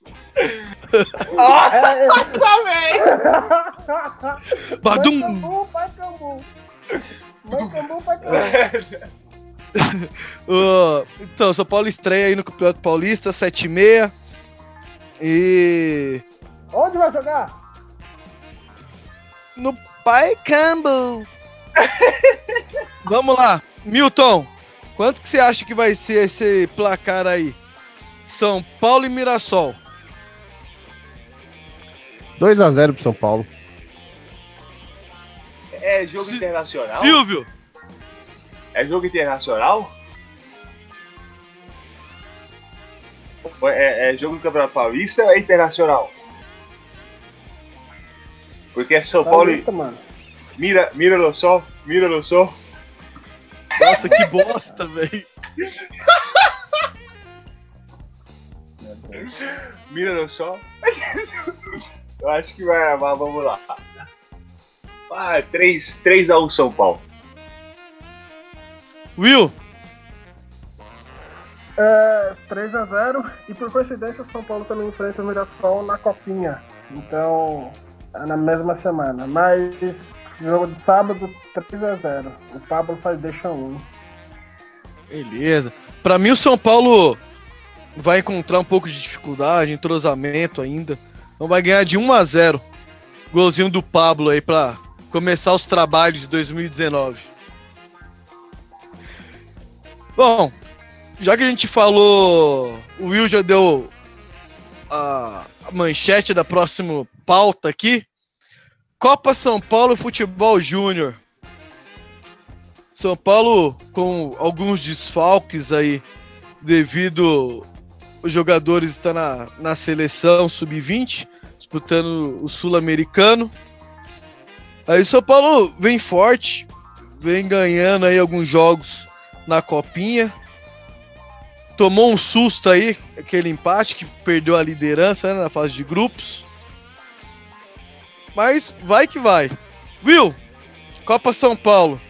Badum. Cambu, pai Cambu! Mãe Cambu, pai Cambu! Ô, então, São Paulo estreia aí no Campeonato Paulista, 7 e meia. E. Onde vai jogar? No Paicambu. [LAUGHS] Vamos lá. Milton, quanto que você acha que vai ser esse placar aí? São Paulo e Mirassol. 2x0 pro São Paulo. É jogo Sil- internacional? Silvio, É jogo internacional? É, é jogo do Campeonato Paulista ou é internacional? Porque é São Paulo e Paulista, mano. mira, mira no sol, mira no sol. nossa, que bosta, velho. Mira no sol. Eu acho que vai, mas vamos lá. Ah, 3, 3 a 1 São Paulo. Will, É, 3x0 e por coincidência São Paulo também enfrenta o Mirassol na Copinha. Então, na mesma semana. Mas jogo de sábado, 3x0. O Pablo faz deixa um. beleza. Pra mim, o São Paulo vai encontrar um pouco de dificuldade, entrosamento ainda. Então vai ganhar de 1 a 0 Golzinho do Pablo aí pra começar os trabalhos de 2019. Bom, já que a gente falou, o Will já deu a, a manchete da próxima pauta aqui. Copa São Paulo Futebol Júnior. São Paulo com alguns desfalques aí, devido os jogadores estar na, na seleção sub-20, disputando o sul-americano. Aí São Paulo vem forte, vem ganhando aí alguns jogos na copinha. Tomou um susto aí, aquele empate que perdeu a liderança né, na fase de grupos. Mas vai que vai. Will, Copa São Paulo.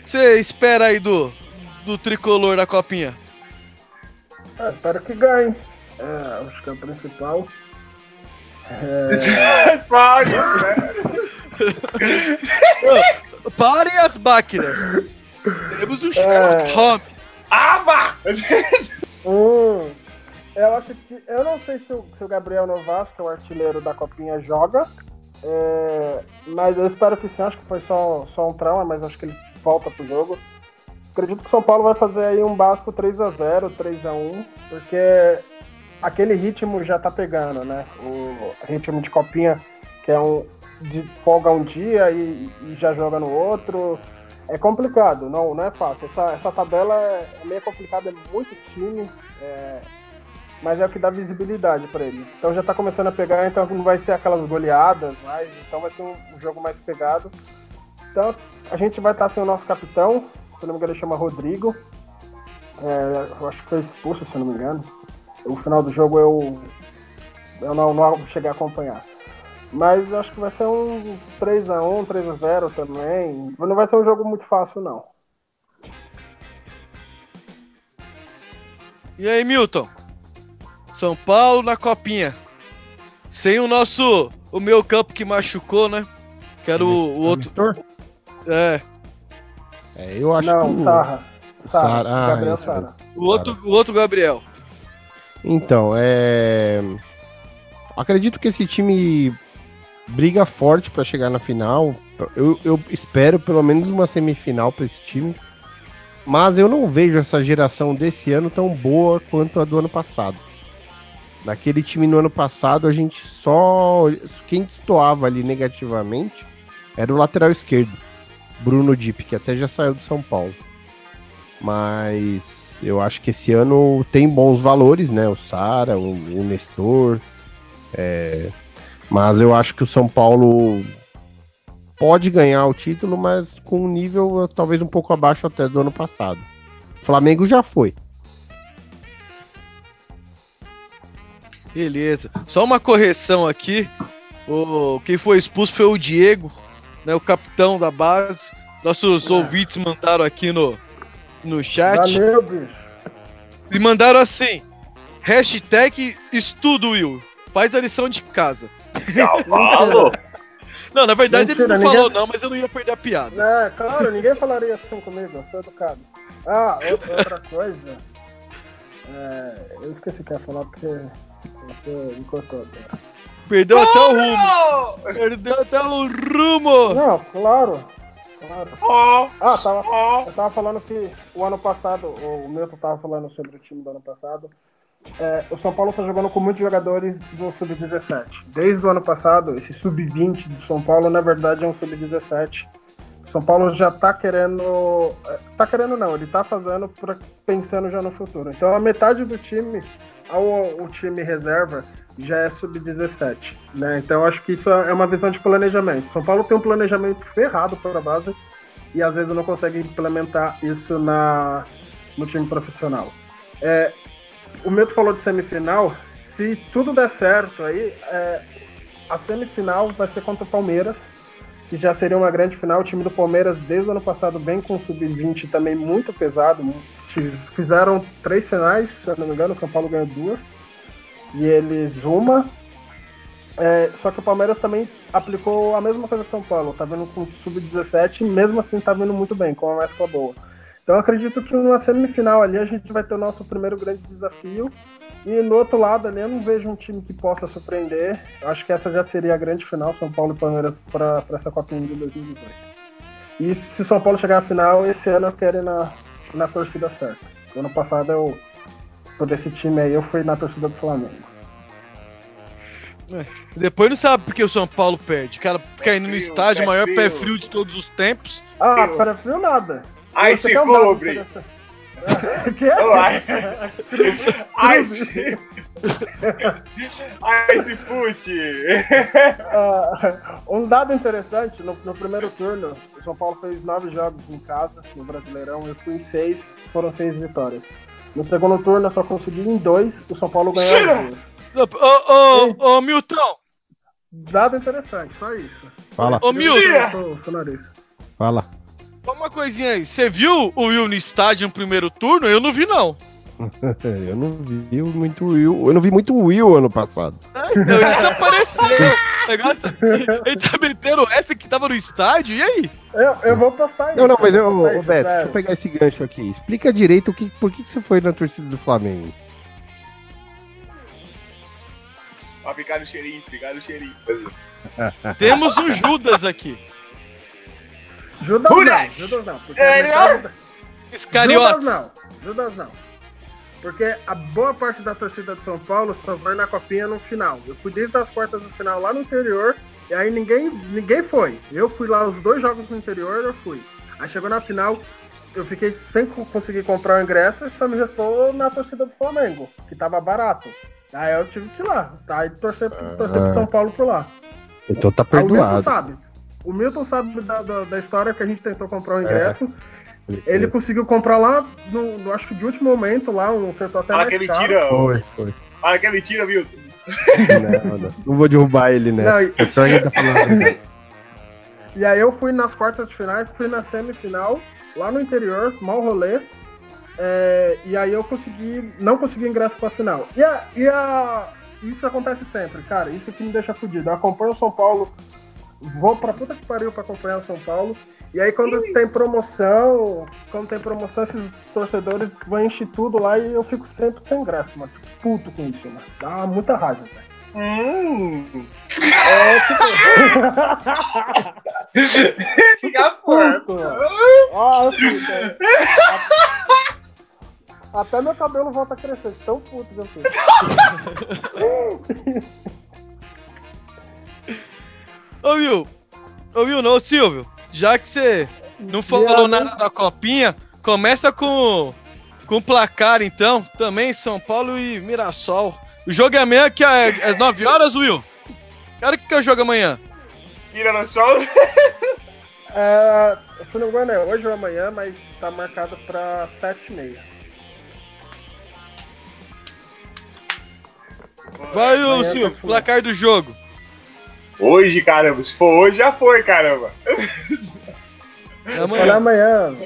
O que Você espera aí do, do tricolor da copinha? É, espero que ganhe. É, acho que é o principal. É... Só isso, né? Parem as máquinas. Temos um Sherlock É. Holmes. Ah, vá! Hum, eu acho que. Eu não sei se o, se o Gabriel Novas, que é o artilheiro da Copinha, joga. é, mas eu espero que sim, acho que foi só, só um trauma, mas acho que ele volta pro jogo. Acredito que o São Paulo vai fazer aí um básico 3x0, 3x1, porque aquele ritmo já tá pegando, né? O ritmo de copinha, que é um. de folga um dia e, e já joga no outro. É complicado, não, não é fácil. Essa, essa tabela é meio complicada, é muito time, é, mas é o que dá visibilidade para eles. Então já tá começando a pegar, então não vai ser aquelas goleadas, mas então vai ser um, um jogo mais pegado. Então a gente vai estar sem o nosso capitão, se não me engano ele chama Rodrigo. É, eu acho que foi expulso, se não me engano. O final do jogo eu, eu não, não cheguei a acompanhar. Mas acho que vai ser um 3x1, 3x0 também. Não vai ser um jogo muito fácil, não. E aí, Milton? São Paulo na copinha. Sem o nosso. O meu campo que machucou, né? Que era o, o outro. É. É, eu acho não, que. o- Sarra. Sarra. Sarra, ah, Gabriel isso. Sarra. O outro, o outro Gabriel. Então, é. Acredito que esse time briga forte pra chegar na final. Eu, eu espero pelo menos uma semifinal pra esse time. Mas eu não vejo essa geração desse ano tão boa quanto a do ano passado. Naquele time no ano passado, a gente só. Quem destoava ali negativamente era o lateral esquerdo, Bruno Dip, que até já saiu do São Paulo. Mas eu acho que esse ano tem bons valores, né? O Sara, o, o Nestor. é, Mas eu acho que o São Paulo pode ganhar o título, mas com um nível eh, talvez um pouco abaixo até do ano passado. O Flamengo já foi. Beleza. Só uma correção aqui. O quem foi expulso foi o Diego, né? O capitão da base. Nossos ouvintes mandaram aqui no, no chat. Valeu, bicho. E mandaram assim: hashtag estudo Will. Faz a lição de casa. Cavalo! Não, na verdade Mentira, ele não ninguém- falou não, mas eu não ia perder a piada. É, claro, ninguém falaria assim comigo, eu sou educado. Ah, outra, coisa. É, eu esqueci o que ia falar porque você me cortou. cara. Perdeu até o rumo. Perdeu até o rumo. Não, claro. Claro. Ah, tava, eu tava falando que o ano passado, o Milton tava falando sobre o time do ano passado. É, o São Paulo tá jogando com muitos jogadores do Sub-17. Desde o ano passado, esse Sub-20 do São Paulo, na verdade, é um Sub-17. O São Paulo já tá querendo. é, Tá querendo não, ele tá fazendo pra, pensando já no futuro. Então a metade do time, ao, o time reserva, já é Sub-17. Né? Então acho que isso é uma visão de planejamento. São Paulo tem um planejamento ferrado para a base e às vezes não consegue implementar isso na, no time profissional. É, o Milton falou de semifinal. Se tudo der certo aí, é, a semifinal vai ser contra o Palmeiras, que já seria uma grande final. O time do Palmeiras, desde o ano passado, vem com o sub-20 também muito pesado. Fizeram três finais, se eu não me engano, o São Paulo ganhou duas. E eles uma. É, só que o Palmeiras também aplicou a mesma coisa que o São Paulo. Tá vindo com sub-17 e mesmo assim tá vindo muito bem, com uma mescla boa. Então eu acredito que numa semifinal ali a gente vai ter o nosso primeiro grande desafio. E no outro lado ali eu não vejo um time que possa surpreender. Eu acho que essa já seria a grande final, São Paulo e Palmeiras, para essa Copinha de 2018. E se São Paulo chegar à final, esse ano eu quero ir na, na torcida certa. Ano passado eu, por esse time aí, eu fui na torcida do Flamengo. Depois não sabe porque o São Paulo perde. Cara, fica indo no frio, estádio, pé maior pé frio. frio de todos os tempos. Ah, para frio nada. Interessante. É, que? Oh, ai. Ai, se... Ai, se fute! Ah, um dado interessante, no, no primeiro turno, o São Paulo fez nove jogos em casa, no Brasileirão, eu fui em seis, foram seis vitórias. No segundo turno eu só consegui em dois, o São Paulo ganhou Tira! as duas. Ô, ô, ô, Milton! Dado interessante, só isso. Fala, Ô, Milton! Eu sou, sou nariz. fala. Uma coisinha aí. Você viu o Will no estádio no primeiro turno? Eu não vi, não. [LAUGHS] eu não vi muito Will. Eu não vi muito Will ano passado. Então, ele desapareceu. Tá- Ele tá metendo essa que tava no estádio, e aí? Eu, eu vou postar isso. Não, não, mas eu, isso, Beto, deixa eu pegar esse gancho aqui. Explica direito o que, por que, que você foi na torcida do Flamengo. Pra ficar no cheirinho, ficar no cheirinho. Temos um Judas aqui. Judas não, Judas! Judas não. Porque É, metade Iscariotes. Judas não, Judas não. Porque a boa parte da torcida de São Paulo só vai na copinha no final. Eu fui desde as quartas do final lá no interior, e aí ninguém, ninguém foi. Eu fui lá os dois jogos no interior, eu fui. Aí chegou na final, eu fiquei sem co- conseguir comprar o ingresso e só me restou na torcida do Flamengo, que tava barato. Aí eu tive que ir lá, tá? Aí torcer, torcer pro São Paulo por lá. Então tá Ah, perdoado. sabe. O Milton sabe da, da, da história que a gente tentou comprar o ingresso. Ele conseguiu comprar lá, no, no- acho que de último momento, lá, um acertou até Fala mais que é caro. mentira, ô. Foi, foi. Fala que é mentira, viu? Não, não. Não vou derrubar ele. Não, e- É só ele tá falando. [LAUGHS] E aí eu fui nas quartas de final, fui na semifinal, lá no interior, mal rolê. É, e aí eu consegui, não consegui ingresso pra final. E, a, e a, isso acontece sempre, cara, isso que me deixa fudido. Eu acompanho o São Paulo, vou pra puta que pariu pra acompanhar o São Paulo. E aí quando tem promoção, quando tem promoção, esses torcedores vão encher tudo lá e eu fico sempre sem ingresso, mano. Fico puto com isso, mano. Dá muita raiva, velho. Hum. É, tipo, [LAUGHS] Fica forte. puto, mano. Ah, puto, é. Até meu cabelo volta a crescer, tão puto que eu fico. [LAUGHS] Ô, Will. Ô, Will, não, Silvio. Já que você não falou nada da copinha, começa com, com o placar, então. Também São Paulo e Mirassol. O jogo é amanhã, que é às 9 horas, Will. Cara, o que que é o jogo amanhã? Tira no sol. [LAUGHS] É, se não me engano é hoje ou amanhã, mas tá marcado pra 7h30. Vai, Silvio, placar do jogo. Hoje, caramba. Se for hoje, já foi, caramba. É amanhã. amanhã.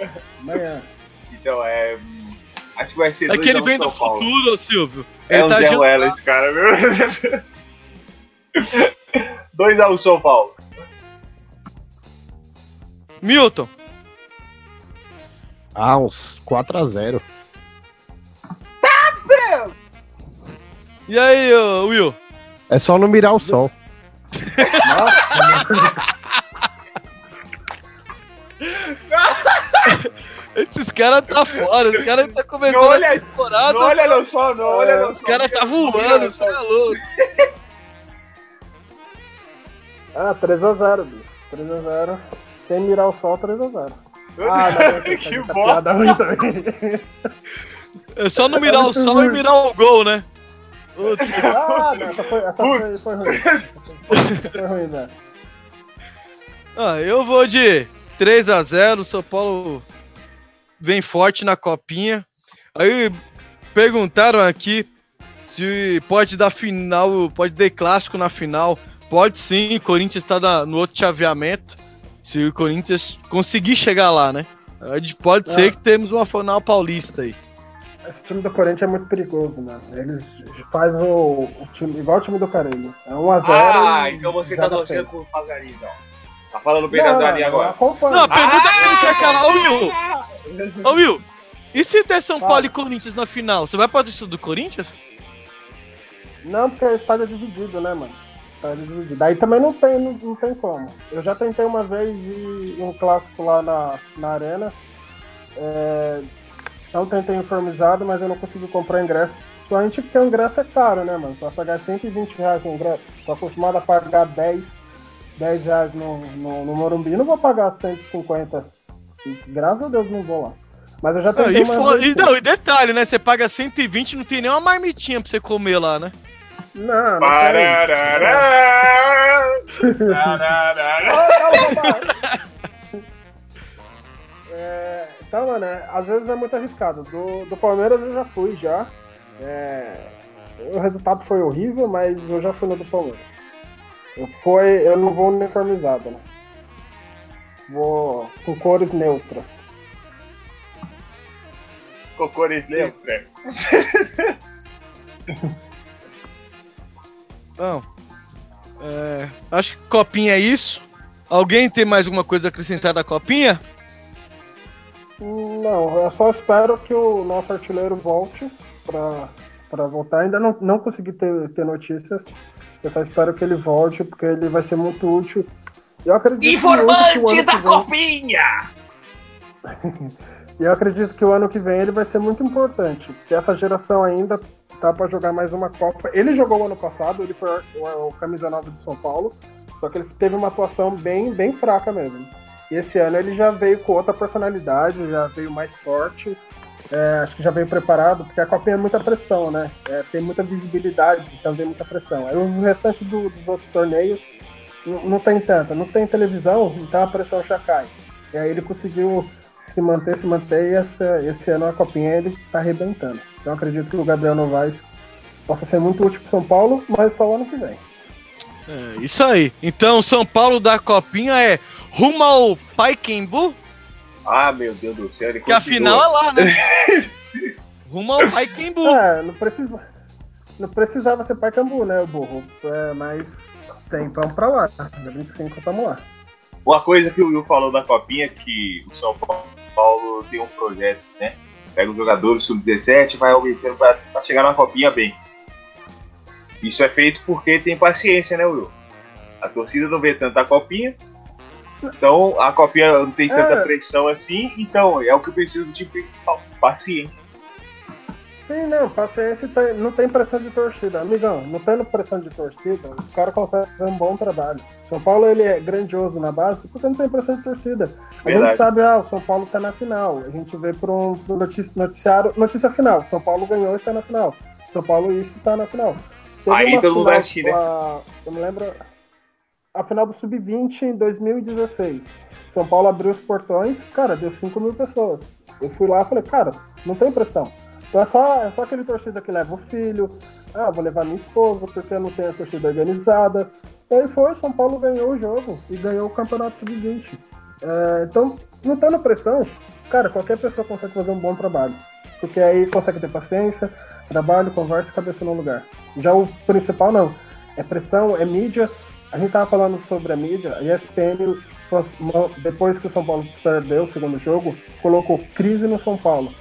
Amanhã. Então, é. Acho que vai ser É que ele 2 a 1 vem do Paulo. futuro, ô, Silvio. É Ele um tá Zé de... Ruela esse cara, viu? [LAUGHS] 2x1 São Paulo. Milton. Ah, uns 4x0. E aí, Will? É só não mirar o sol. Esses caras tá fora, os caras tá começando Não olha- a temporada. Não olha no sol, não olha no Os sol. caras tá voando, você é louco. Ah, 3x0, bicho. 3x0. Sem mirar o sol, 3x0. Ah, não, [LAUGHS] Que bosta. ruim também. É só não mirar o sol e mirar o gol, né? Putz, Ah, não, essa foi, essa foi, foi ruim. Ah, eu vou de 3 a 0 São Paulo vem forte na copinha. Aí perguntaram aqui se pode dar final, pode ter clássico na final. Pode sim, o Corinthians está no outro chaveamento. Se o Corinthians conseguir chegar lá, né? Pode Ah. ser que temos uma final paulista aí. Esse time do Corinthians é muito perigoso, mano. Eles fazem o, o time igual o time do Carelli. É 1x0. Ah, e então você tá torcendo pro Pazari, então. Tá falando bem da Dani eu agora. acompanho. Não, a pergunta Ah! é aquela, ô Will! Ô Will, e se der São Paulo e Corinthians na final? Você vai pra torcida do Corinthians? Não, porque o estádio é dividido, né, mano? Estádio é dividido. Daí também não tem, não, não tem como. Eu já tentei uma vez ir em um clássico lá na, na arena. É, não tentei uniformizado, mas eu não consegui comprar ingresso. Principalmente porque o ingresso é caro, né, mano? Você vai pagar 120 reais no ingresso. Tô acostumado a pagar 10, 10 reais no, no, no Morumbi. Não vou pagar 150. E, graças a Deus não vou lá. Mas eu já Não, tentei e, vez. e sim. não, e detalhe, né? Você paga 120 não tem nem uma marmitinha pra você comer lá, né? Não, não tem. [LAUGHS] É, então, mano, é, às vezes é muito arriscado. Do, do Palmeiras eu já fui já. É, o resultado foi horrível, mas eu já fui no do Palmeiras. Eu, foi, eu não vou uniformizado, né? Vou com cores neutras. cocô nesse lembro, Não. É, acho que copinha é isso. Alguém tem mais alguma coisa a acrescentar da copinha? Não, eu só espero que o nosso artilheiro volte pra voltar. Ainda não, não consegui ter, ter notícias. Eu só espero que ele volte, porque ele vai ser muito útil. Eu acredito Informante que da que vem- copinha! [LAUGHS] E eu acredito que o ano que vem ele vai ser muito importante. Porque essa geração ainda tá para jogar mais uma Copa. Ele jogou o ano passado, ele foi o, o camisa 9 do São Paulo. Só que ele teve uma atuação bem, bem fraca mesmo. E esse ano ele já veio com outra personalidade, já veio mais forte. É, acho que já veio preparado, porque a Copinha é muita pressão, né? É, tem muita visibilidade, então tem muita pressão. Aí o restante do- dos outros torneios não, não tem tanta. Não tem televisão, então a pressão já cai. E aí ele conseguiu se manter, se manter, e essa- esse ano a Copinha ele tá arrebentando. Então acredito que o Gabriel Novaes possa ser muito útil pro São Paulo, mas só o ano que vem. É, isso aí. Então, São Paulo da copinha é rumo ao Paikembu, Ah, meu Deus do céu, ele que a continua. final é lá, né? [LAUGHS] rumo ao Paikembu. É, não precisa. Não precisava ser Paicambu, né, o burro? É, mas tem, vamos pra lá. Dia 25 tamo lá. Uma coisa que o Will falou da copinha é que o São Paulo tem um projeto, né? Pega os jogadores sub-17 vai aumentando pra, pra chegar na copinha bem. Isso é feito porque tem paciência, né, Will? A torcida não vê tanta copinha. Então a copinha não tem tanta É. pressão assim, então é o que eu preciso do time principal. Paciência. Sim, não, paciência tem- não tem pressão de torcida. Amigão, não tendo pressão de torcida, os caras conseguem fazer um bom trabalho. São Paulo ele é grandioso na base porque não tem pressão de torcida. A Verdade. gente sabe, ah, o São Paulo tá na final. A gente vê por um noticiário, notícia final. São Paulo ganhou e tá na final. São Paulo isso tá na final. Teve Aí todo mundo vai final, assistir, né? eu me lembro a final do Sub-20 em 2016. São Paulo abriu os portões, cara, deu 5 mil pessoas. Eu fui lá e falei, cara, não tem pressão. Então é só, é só aquele torcida que leva o filho, ah, vou levar minha esposa porque eu não tenho a torcida organizada. E aí foi, São Paulo ganhou o jogo e ganhou o campeonato sub-20. É, então, não tendo pressão, cara, qualquer pessoa consegue fazer um bom trabalho. Porque aí consegue ter paciência, trabalho, conversa e cabeça no lugar. Já o principal não. É pressão, é mídia. A gente tava falando sobre a mídia, a ESPN, depois que o São Paulo perdeu o segundo jogo, colocou crise no São Paulo.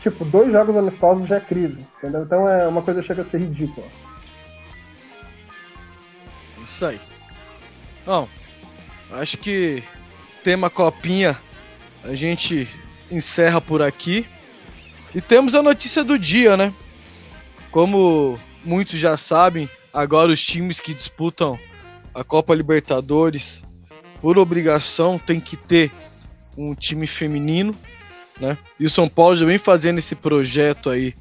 Tipo, dois jogos amistosos já é crise, entendeu? Então é uma coisa que chega a ser ridícula. Isso aí. Bom, acho que tema copinha a gente encerra por aqui. E temos a notícia do dia, né? Como muitos já sabem, agora os times que disputam a Copa Libertadores, por obrigação, tem que ter um time feminino, né? E o São Paulo já vem fazendo esse projeto aí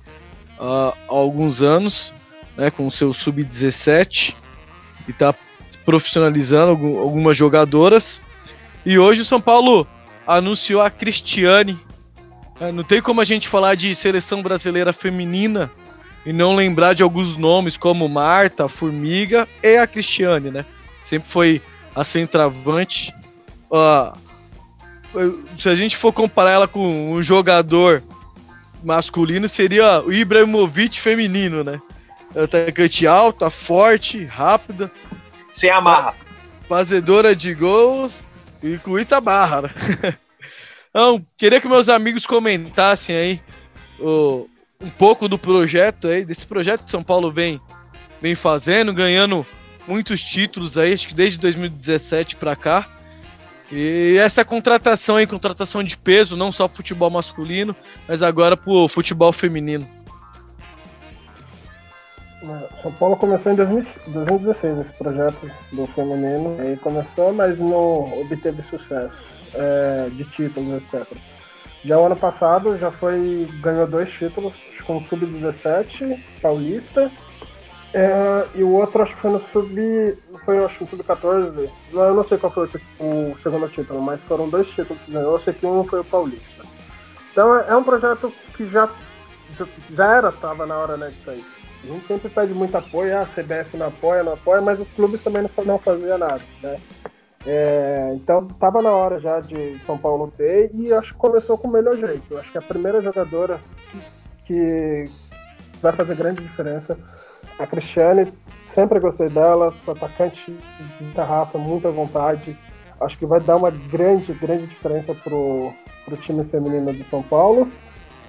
há alguns anos, né? Com o seu sub-17 e tá profissionalizando algum- algumas jogadoras. E hoje o São Paulo anunciou a Cristiane. É, Não tem como a gente falar de seleção brasileira feminina e não lembrar de alguns nomes como Marta, Formiga e a Cristiane, né? Sempre foi a centroavante. Ó, se a gente for comparar ela com um jogador masculino, seria o Ibrahimovic feminino, né? Atacante alta, forte, rápida, Sem amarra. fazedora de gols e com Itabarra, né? [LAUGHS] Então, queria que meus amigos comentassem aí um pouco do projeto aí, desse projeto que São Paulo vem, vem fazendo, ganhando muitos títulos aí, acho que desde 2017 pra cá. E essa contratação aí, contratação de peso, não só futebol masculino, mas agora pro futebol feminino. São Paulo começou em 2000 2016 esse projeto do feminino. Aí começou, mas não obteve sucesso é, de títulos, etc. Já o ano passado já foi ganhou dois títulos com o sub-17 paulista é, e o outro acho que foi no sub foi acho no sub-14 não, eu não sei qual foi o, o segundo título mas foram dois títulos que ganhou eu sei que um foi o paulista então é, é um projeto que já já- era tava na hora né de sair a gente sempre pede muito apoio, ah, a CBF não apoia, não apoia, mas os clubes também não, não faziam nada, né? É, então tava na hora já de São Paulo ter e acho que começou com o melhor jeito. Eu acho que a primeira jogadora que, que vai fazer grande diferença. A Cristiane, sempre gostei dela, atacante muita raça, muita vontade. Acho que vai dar uma grande, grande diferença pro, pro time feminino do São Paulo.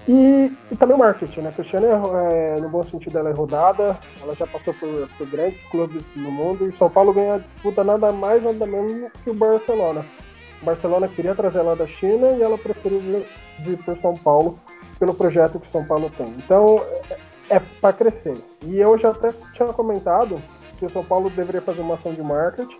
E, e também o marketing, né? A Cristiane, é, no bom sentido, ela é rodada, ela já passou por, por grandes clubes no mundo e São Paulo ganhou a disputa nada mais, nada menos que o Barcelona. O Barcelona queria trazer ela da China e ela preferiu vir, vir para São Paulo pelo projeto que São Paulo tem. Então, é, para crescer. E eu já até tinha comentado que o São Paulo deveria fazer uma ação de marketing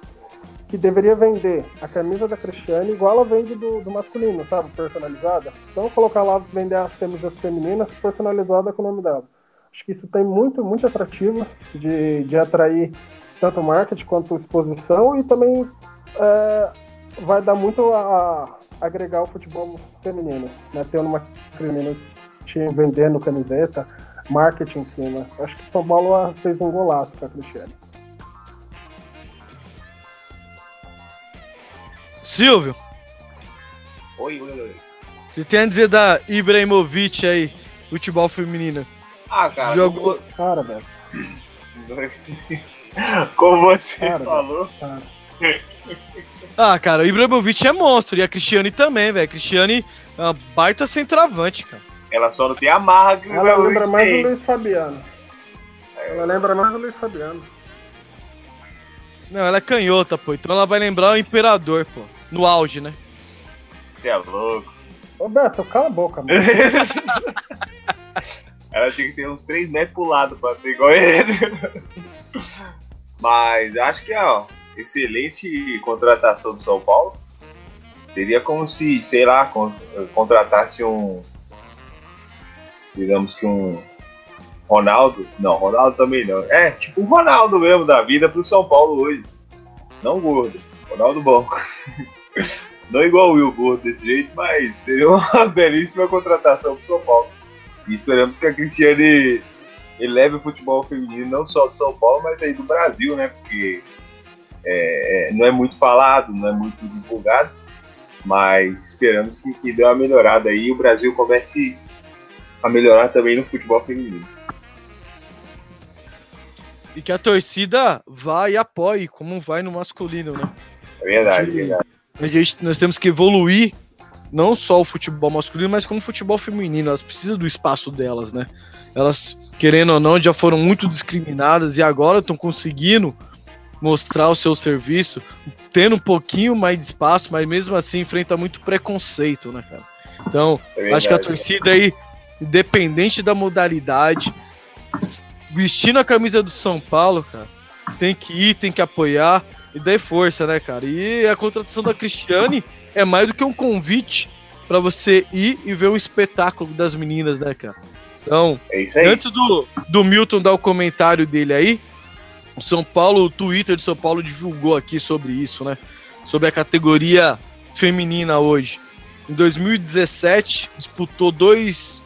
que deveria vender a camisa da Cristiane igual ela vende do, do masculino, sabe? Personalizada. Então colocar lá, vender as camisas femininas personalizadas com o nome dela. Acho que isso tem muito, muito atrativo de, de atrair tanto marketing quanto exposição e também é, vai dar muito a, a, agregar o futebol feminino, né? Tendo uma feminina vendendo camiseta, marketing em cima. Acho que São Paulo fez um golaço para a Cristiane. Silvio. Oi, oi, oi. Você tem a dizer da Ibrahimovic aí, futebol feminino? Ah, cara. Jogou. Cara, velho. [LAUGHS] Como você cara, falou. Cara. Ah, cara, o Ibrahimovic é monstro. E a Cristiane também, velho. A Cristiane é uma baita centroavante, cara. Ela só não tem a marra que Ela lembra mais o Luiz Fabiano. Ela lembra mais o Luiz Fabiano. Não, ela é canhota, pô. Então ela vai lembrar o Imperador, pô. No auge, né? Você é louco. Ô Beto, cala a boca, mano. [LAUGHS] ela tinha que ter uns 3 metros pro lado pra ser igual ele. [LAUGHS] Mas acho que é, ó, excelente contratação do São Paulo. Seria como se, sei lá, contratasse um. Digamos que um. Ronaldo. Não, Ronaldo também não. É, tipo um Ronaldo mesmo da vida pro São Paulo hoje. Não gordo. Ronaldo bom. [LAUGHS] Não igual o Will Gordo desse jeito, mas seria uma [LAUGHS] belíssima contratação pro São Paulo. E esperamos que a Cristiane eleve o futebol feminino não só do São Paulo, mas aí do Brasil, né? Porque é, é não é muito falado, não é muito divulgado, mas esperamos que, que dê uma melhorada aí e o Brasil comece a melhorar também no futebol feminino. E que a torcida vá e apoie, como vai no masculino, né? É verdade, é verdade. A gente, nós temos que evoluir não só o futebol masculino, mas como o futebol feminino. Elas precisam do espaço delas, né? Elas, querendo ou não, já foram muito discriminadas e agora estão conseguindo mostrar o seu serviço, tendo um pouquinho mais de espaço, mas mesmo assim enfrenta muito preconceito, né, cara? Então, é acho que a torcida aí, independente da modalidade, vestindo a camisa do São Paulo, cara, tem que ir, tem que apoiar e dar força, né, cara? E a contratação da Cristiane é mais do que um convite para você ir e ver o espetáculo das meninas, né, cara? Então, é antes do, do Milton dar o comentário dele aí, o São Paulo, o Twitter de São Paulo divulgou aqui sobre isso, né? Sobre a categoria feminina hoje. Em 2017, disputou dois,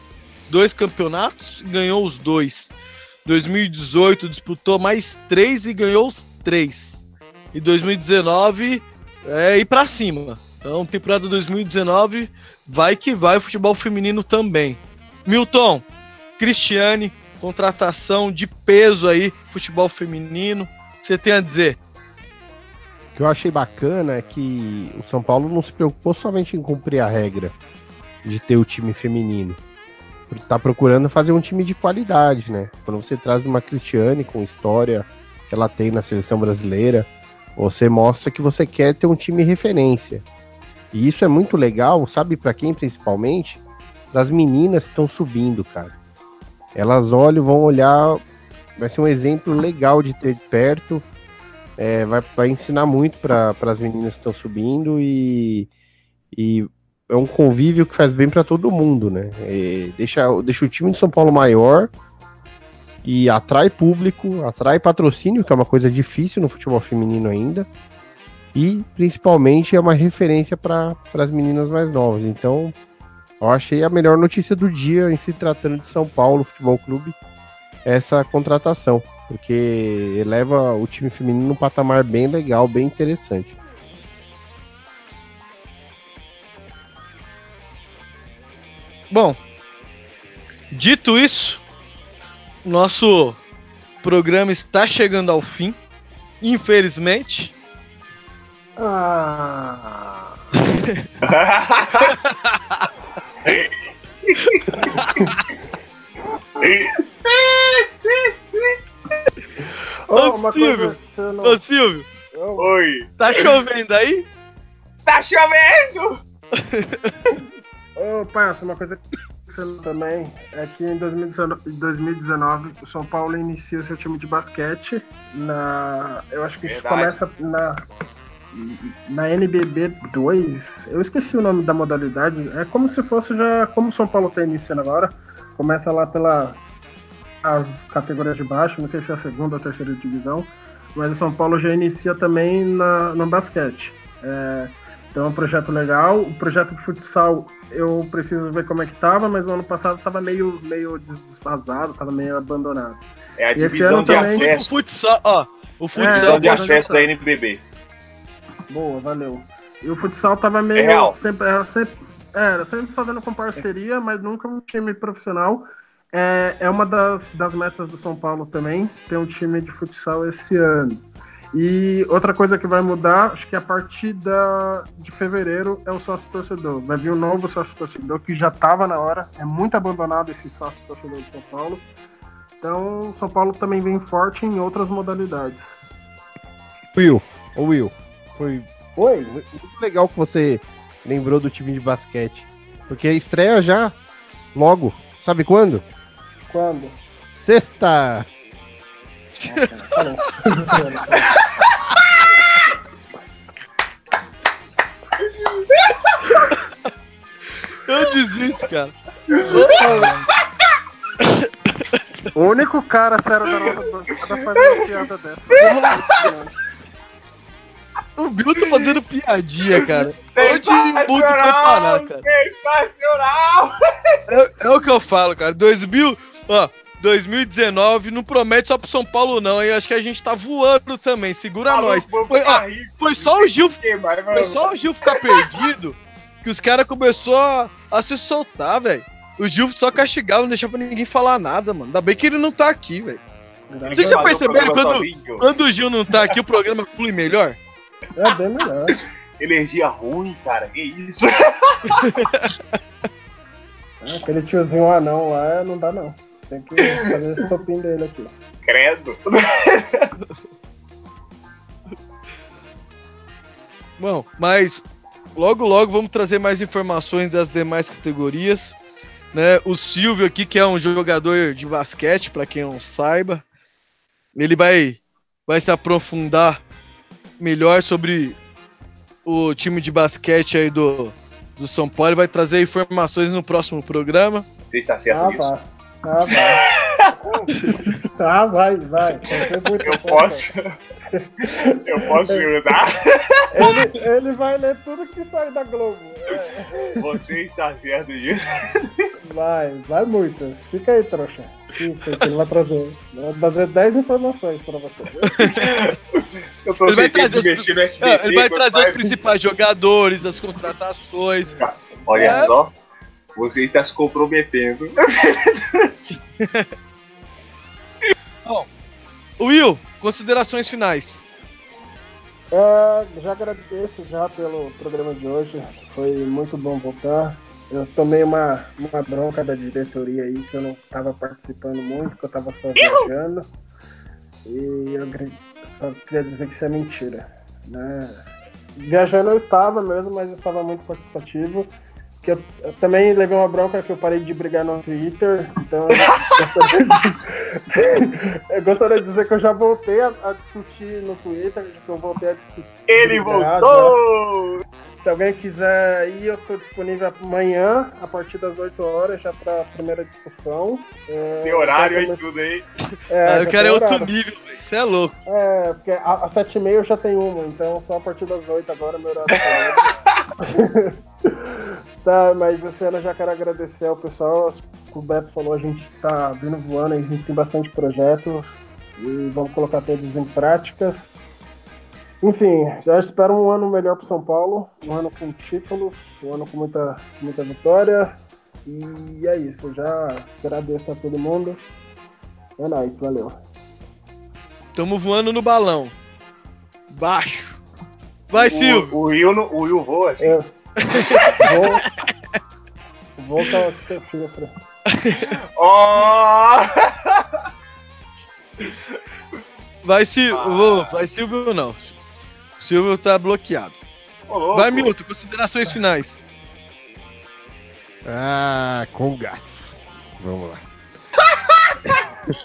dois campeonatos e ganhou os dois. 2018 disputou mais três e ganhou os três. E 2019 é ir para cima. Então, temporada 2019 vai que vai o futebol feminino também. Milton, Cristiane, contratação de peso aí, futebol feminino. Você tem a dizer? O que eu achei bacana é que o São Paulo não se preocupou somente em cumprir a regra de ter o time feminino tá procurando fazer um time de qualidade, né? Quando você traz uma Cristiane com história que ela tem na seleção brasileira, você mostra que você quer ter um time referência. E isso é muito legal, sabe para quem principalmente? Das meninas que estão subindo, cara. Elas olham, vão olhar, vai ser um exemplo legal de ter perto. É, vai, vai ensinar muito para as meninas que estão subindo e, e é um convívio que faz bem para todo mundo, né? E deixa, deixa o time de São Paulo maior e atrai público, atrai patrocínio, que é uma coisa difícil no futebol feminino ainda. E principalmente é uma referência para as meninas mais novas. Então, eu achei a melhor notícia do dia em se tratando de São Paulo Futebol Clube essa contratação, porque eleva o time feminino num patamar bem legal, bem interessante. Bom, dito isso, nosso programa está chegando ao fim, infelizmente. Ah. Ô, Oh, Silvio, coisa não. Ô Silvio, Oi. tá chovendo aí? Tá chovendo! [LAUGHS] Ô, parça, uma coisa que você também é que em 2019, 2019 o São Paulo inicia seu time de basquete na. Eu acho que isso começa na. Na NBB 2, eu esqueci o nome da modalidade. É como se fosse já. Como o São Paulo tá iniciando agora. Começa lá pela. As categorias de baixo, não sei se é a segunda ou terceira divisão. Mas o São Paulo já inicia também na, no basquete. É, então é um projeto legal. O projeto de futsal eu preciso ver como é que tava, mas no ano passado tava meio, meio desfasado, tava meio abandonado. É a E esse divisão ano de também- O acesso. futsal, ó. O É, futsal. Divisão de acesso da. NBB. Boa, valeu. E o futsal tava meio. É real. sempre, era, sempre, é, era sempre fazendo com parceria, mas nunca um time profissional. É, é uma das, das metas do São Paulo também, ter um time de futsal esse ano. E outra coisa que vai mudar, acho que a partir da, de fevereiro é o sócio torcedor. Vai vir um novo sócio torcedor que já estava na hora. É muito abandonado esse sócio torcedor de São Paulo. Então, São Paulo também vem forte em outras modalidades. Will, ô Will, foi Oi? muito legal que você lembrou do time de basquete. Porque a estreia já logo. Sabe quando? Quando? Sexta! Eu desisto, cara. O único cara sério da nossa bancada faz uma piada dessa. O Bill tá fazendo piadinha, cara. Onde o mundo vai parar, cara? Sensacional! É, é o que eu falo, cara. 2000, ó, 2019 não promete só pro São Paulo, não. Eu acho que a gente tá voando também. Segura nós. Foi, ó, foi só o Gil, foi só o Gil ficar perdido que os caras começou a, a se soltar, velho. O Gil só castigava, não deixava ninguém falar nada, mano. Ainda bem que ele não tá aqui, velho. Vocês já perceberam quando, quando o Gil não tá aqui, o programa flui melhor? É bem melhor. [LAUGHS] Energia ruim, cara. Que isso? É, [LAUGHS] Aquele tiozinho anão lá não dá não. Tem que fazer esse topinho dele aqui. Credo. [LAUGHS] Bom, mas logo logo vamos trazer mais informações das demais categorias. Né? O Silvio aqui, que é um jogador de basquete, para quem não saiba, ele vai, vai se aprofundar melhor sobre o time de basquete aí do, do São Paulo. Ele vai trazer informações no próximo programa. Você está certo Ah, nisso? Vai. Ah, vai. ah, vai, vai. Eu posso. Eu posso ajudar? Ele, ele vai ler tudo que sai da Globo. É, Você está certo disso? vai, vai muito. Fica aí, trouxa. Fica, que ele vai trazer. Vai trazer 10 informações pra você. Eu tô Ele vai trazer os- mexer no SBT. ele vai trazer os principais jogadores, as contratações. Olha É. só. Você está se comprometendo. [LAUGHS] Will, considerações finais. É, já agradeço já pelo programa de hoje. Foi muito bom voltar. Eu tomei uma, uma bronca da diretoria aí que eu não estava participando muito, que eu estava só viajando. E eu só queria dizer que isso é mentira. Né? Viajando eu estava mesmo, mas eu estava muito participativo. Que eu, eu também levei uma bronca que eu parei de brigar no Twitter, então eu gostaria de, [LAUGHS] eu gostaria de dizer que eu já voltei a, a discutir no Twitter, que eu voltei a discutir. Ele brigar, voltou! Se alguém quiser ir, eu estou disponível amanhã, a partir das 8 horas, já para a primeira discussão. É, Tem horário aí tudo aí. É, Ah, eu quero é outro nível, velho. Você é louco. É, porque a- às 7h30 eu já tenho uma, então só a partir das 8 agora meu horário. [LAUGHS] tá, mas esse ano eu já quero agradecer ao pessoal. Como o Beto falou, a gente tá vindo voando, a gente tem bastante projetos e vamos colocar todos em práticas. Enfim, já espero um ano melhor para São Paulo, um ano com títulos, um ano com muita, muita vitória. E é isso, já agradeço a todo mundo. É nóis, valeu. Tamo voando no balão. Baixo. Vai, Silvio. O, o Rio, no- o Rio voa, assim. Eu vou, vou com filho. Fran. [LAUGHS] Ó! Vai, Silvio. Ah. Vai, Silvio não. Silvio tá bloqueado. Ô. Vai, Milton. Considerações finais. Ah, com gás. Vamos lá. [LAUGHS]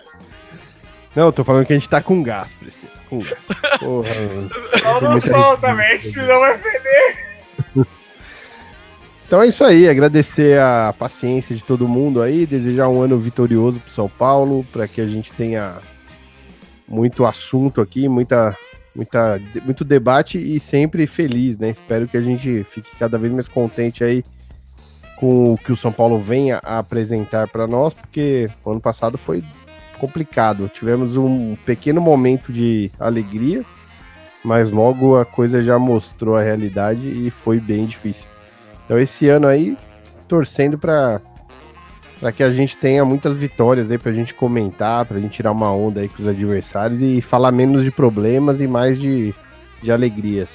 Não, eu tô falando que a gente tá com gás, Priscila. Com gás. Porra, [LAUGHS] mano. Não, não muita solta, gente- velho, senão vai perder. [LAUGHS] Então é isso aí, agradecer a paciência de todo mundo aí, desejar um ano vitorioso pro São Paulo, para que a gente tenha muito assunto aqui, muita, muita, muito debate e sempre feliz, né? Espero que a gente fique cada vez mais contente aí com o que o São Paulo venha a apresentar para nós, porque o ano passado foi complicado. Tivemos um pequeno momento de alegria, mas logo a coisa já mostrou a realidade e foi bem difícil. Então esse ano aí, torcendo para para que a gente tenha muitas vitórias aí pra gente comentar, pra gente tirar uma onda aí com os adversários e falar menos de problemas e mais de, de alegrias.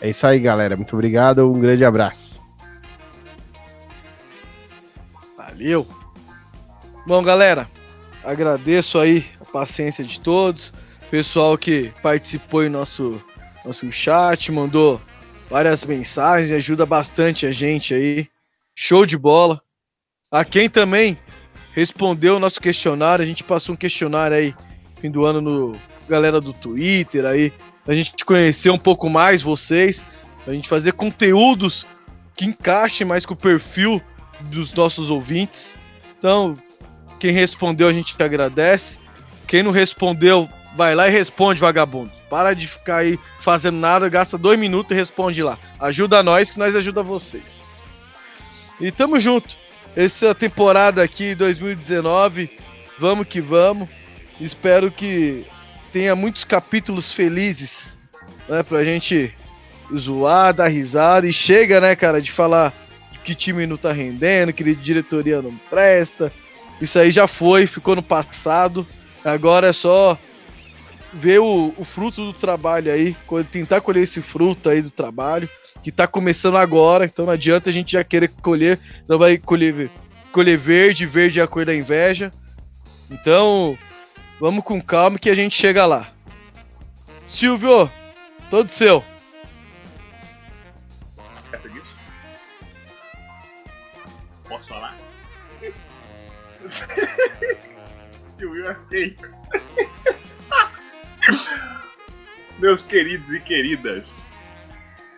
É isso aí, galera. Muito obrigado, um grande abraço. Valeu. Bom, galera, agradeço aí a paciência de todos. Pessoal que participou em nosso, nosso chat, mandou várias mensagens, ajuda bastante a gente aí. Show de bola. A quem também respondeu o nosso questionário, a gente passou um questionário aí fim do ano no galera do Twitter aí, a gente conhecer um pouco mais vocês, a gente fazer conteúdos que encaixem mais com o perfil dos nossos ouvintes. Então, quem respondeu a gente agradece. Quem não respondeu, vai lá e responde, vagabundo. Para de ficar aí fazendo nada, gasta dois minutos e responde lá. Ajuda nós que nós ajuda vocês. E tamo junto. Essa temporada aqui, 2019, vamos que vamos. Espero que tenha muitos capítulos felizes, né, pra gente zoar, dar risada e chega, né, cara, de falar que time não tá rendendo, que diretoria não presta. Isso aí já foi, ficou no passado. Agora é só ver o, o fruto do trabalho aí, tentar colher esse fruto aí do trabalho, que tá começando agora, então não adianta a gente já querer colher, não vai colher, colher verde, verde é a cor da inveja. Então, vamos com calma que a gente chega lá. Silvio, todo seu. Certo disso? Posso falar? [LAUGHS] Silvio é feio. Meus queridos e queridas,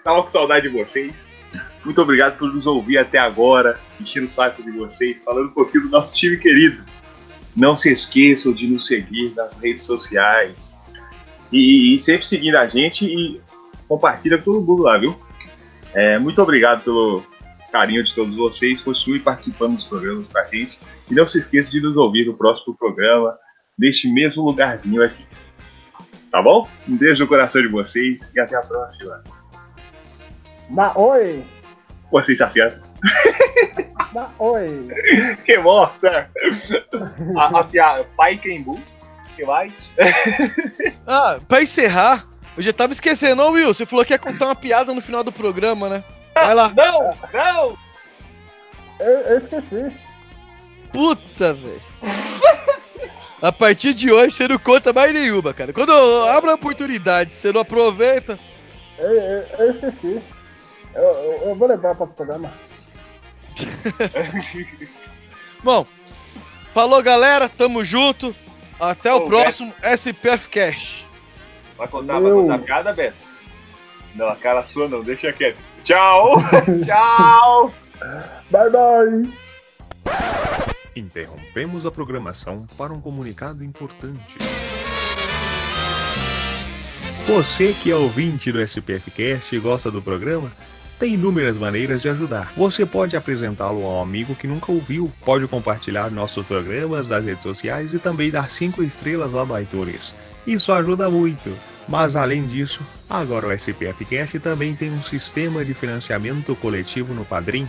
tava com saudade de vocês. Muito obrigado por nos ouvir até agora, enchendo o saco de vocês, falando um pouquinho do nosso time querido. Não se esqueçam de nos seguir nas redes sociais. E, e sempre seguindo a gente e compartilha com todo mundo lá, viu? É, muito obrigado pelo carinho de todos vocês. Continue participando dos programas com a gente. E não se esqueça de nos ouvir no próximo programa, neste mesmo lugarzinho aqui. Tá bom? Um beijo no coração de vocês e até a próxima. Dá oi! Vocês acertam. Dá oi! [LAUGHS] Que mostra! A, a piada, pai Kembu. Que mais? [LAUGHS] Ah, pra encerrar, eu já tava esquecendo, ô Will, você falou que ia contar uma piada no final do programa, né? Vai lá. Não! Não! Eu, eu esqueci. Puta, velho. [LAUGHS] A partir de hoje você não conta mais nenhuma, cara. Quando eu abro a oportunidade, você não aproveita. Eu, eu, eu esqueci. Eu, eu, eu vou levar para o programa. [LAUGHS] Bom, falou galera, tamo junto. Até o Ô, próximo SPF Cash. Vai contar, vai contar a piada, Beto? Não, a cara sua não, deixa quieto. Tchau! [LAUGHS] Tchau! Bye bye! Interrompemos a programação para um comunicado importante. Você que é ouvinte do SPFcast e gosta do programa, tem inúmeras maneiras de ajudar. Você pode apresentá-lo a um amigo que nunca ouviu, pode compartilhar nossos programas nas redes sociais e também dar 5 estrelas lá no iTunes. Isso ajuda muito. Mas além disso, agora o SPF Cast também tem um sistema de financiamento coletivo no Padrim,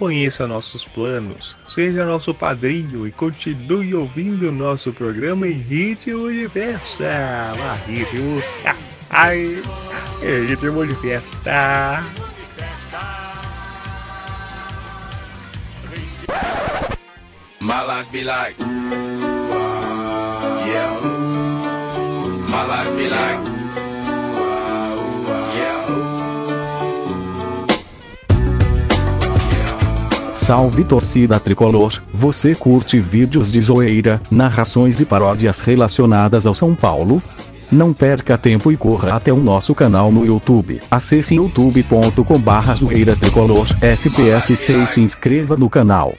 Conheça nossos planos, seja nosso padrinho e continue ouvindo nosso programa em ritmo de festa. Ah, ritmo. [LAUGHS] Ai, ritmo de festa. My life be like, ah, yeah. My life be like, Salve torcida tricolor, você curte vídeos de zoeira, narrações e paródias relacionadas ao São Paulo? Não perca tempo e corra até o nosso canal no YouTube. Acesse youtube.com barra zoeira tricolor SPF6 e se inscreva no canal.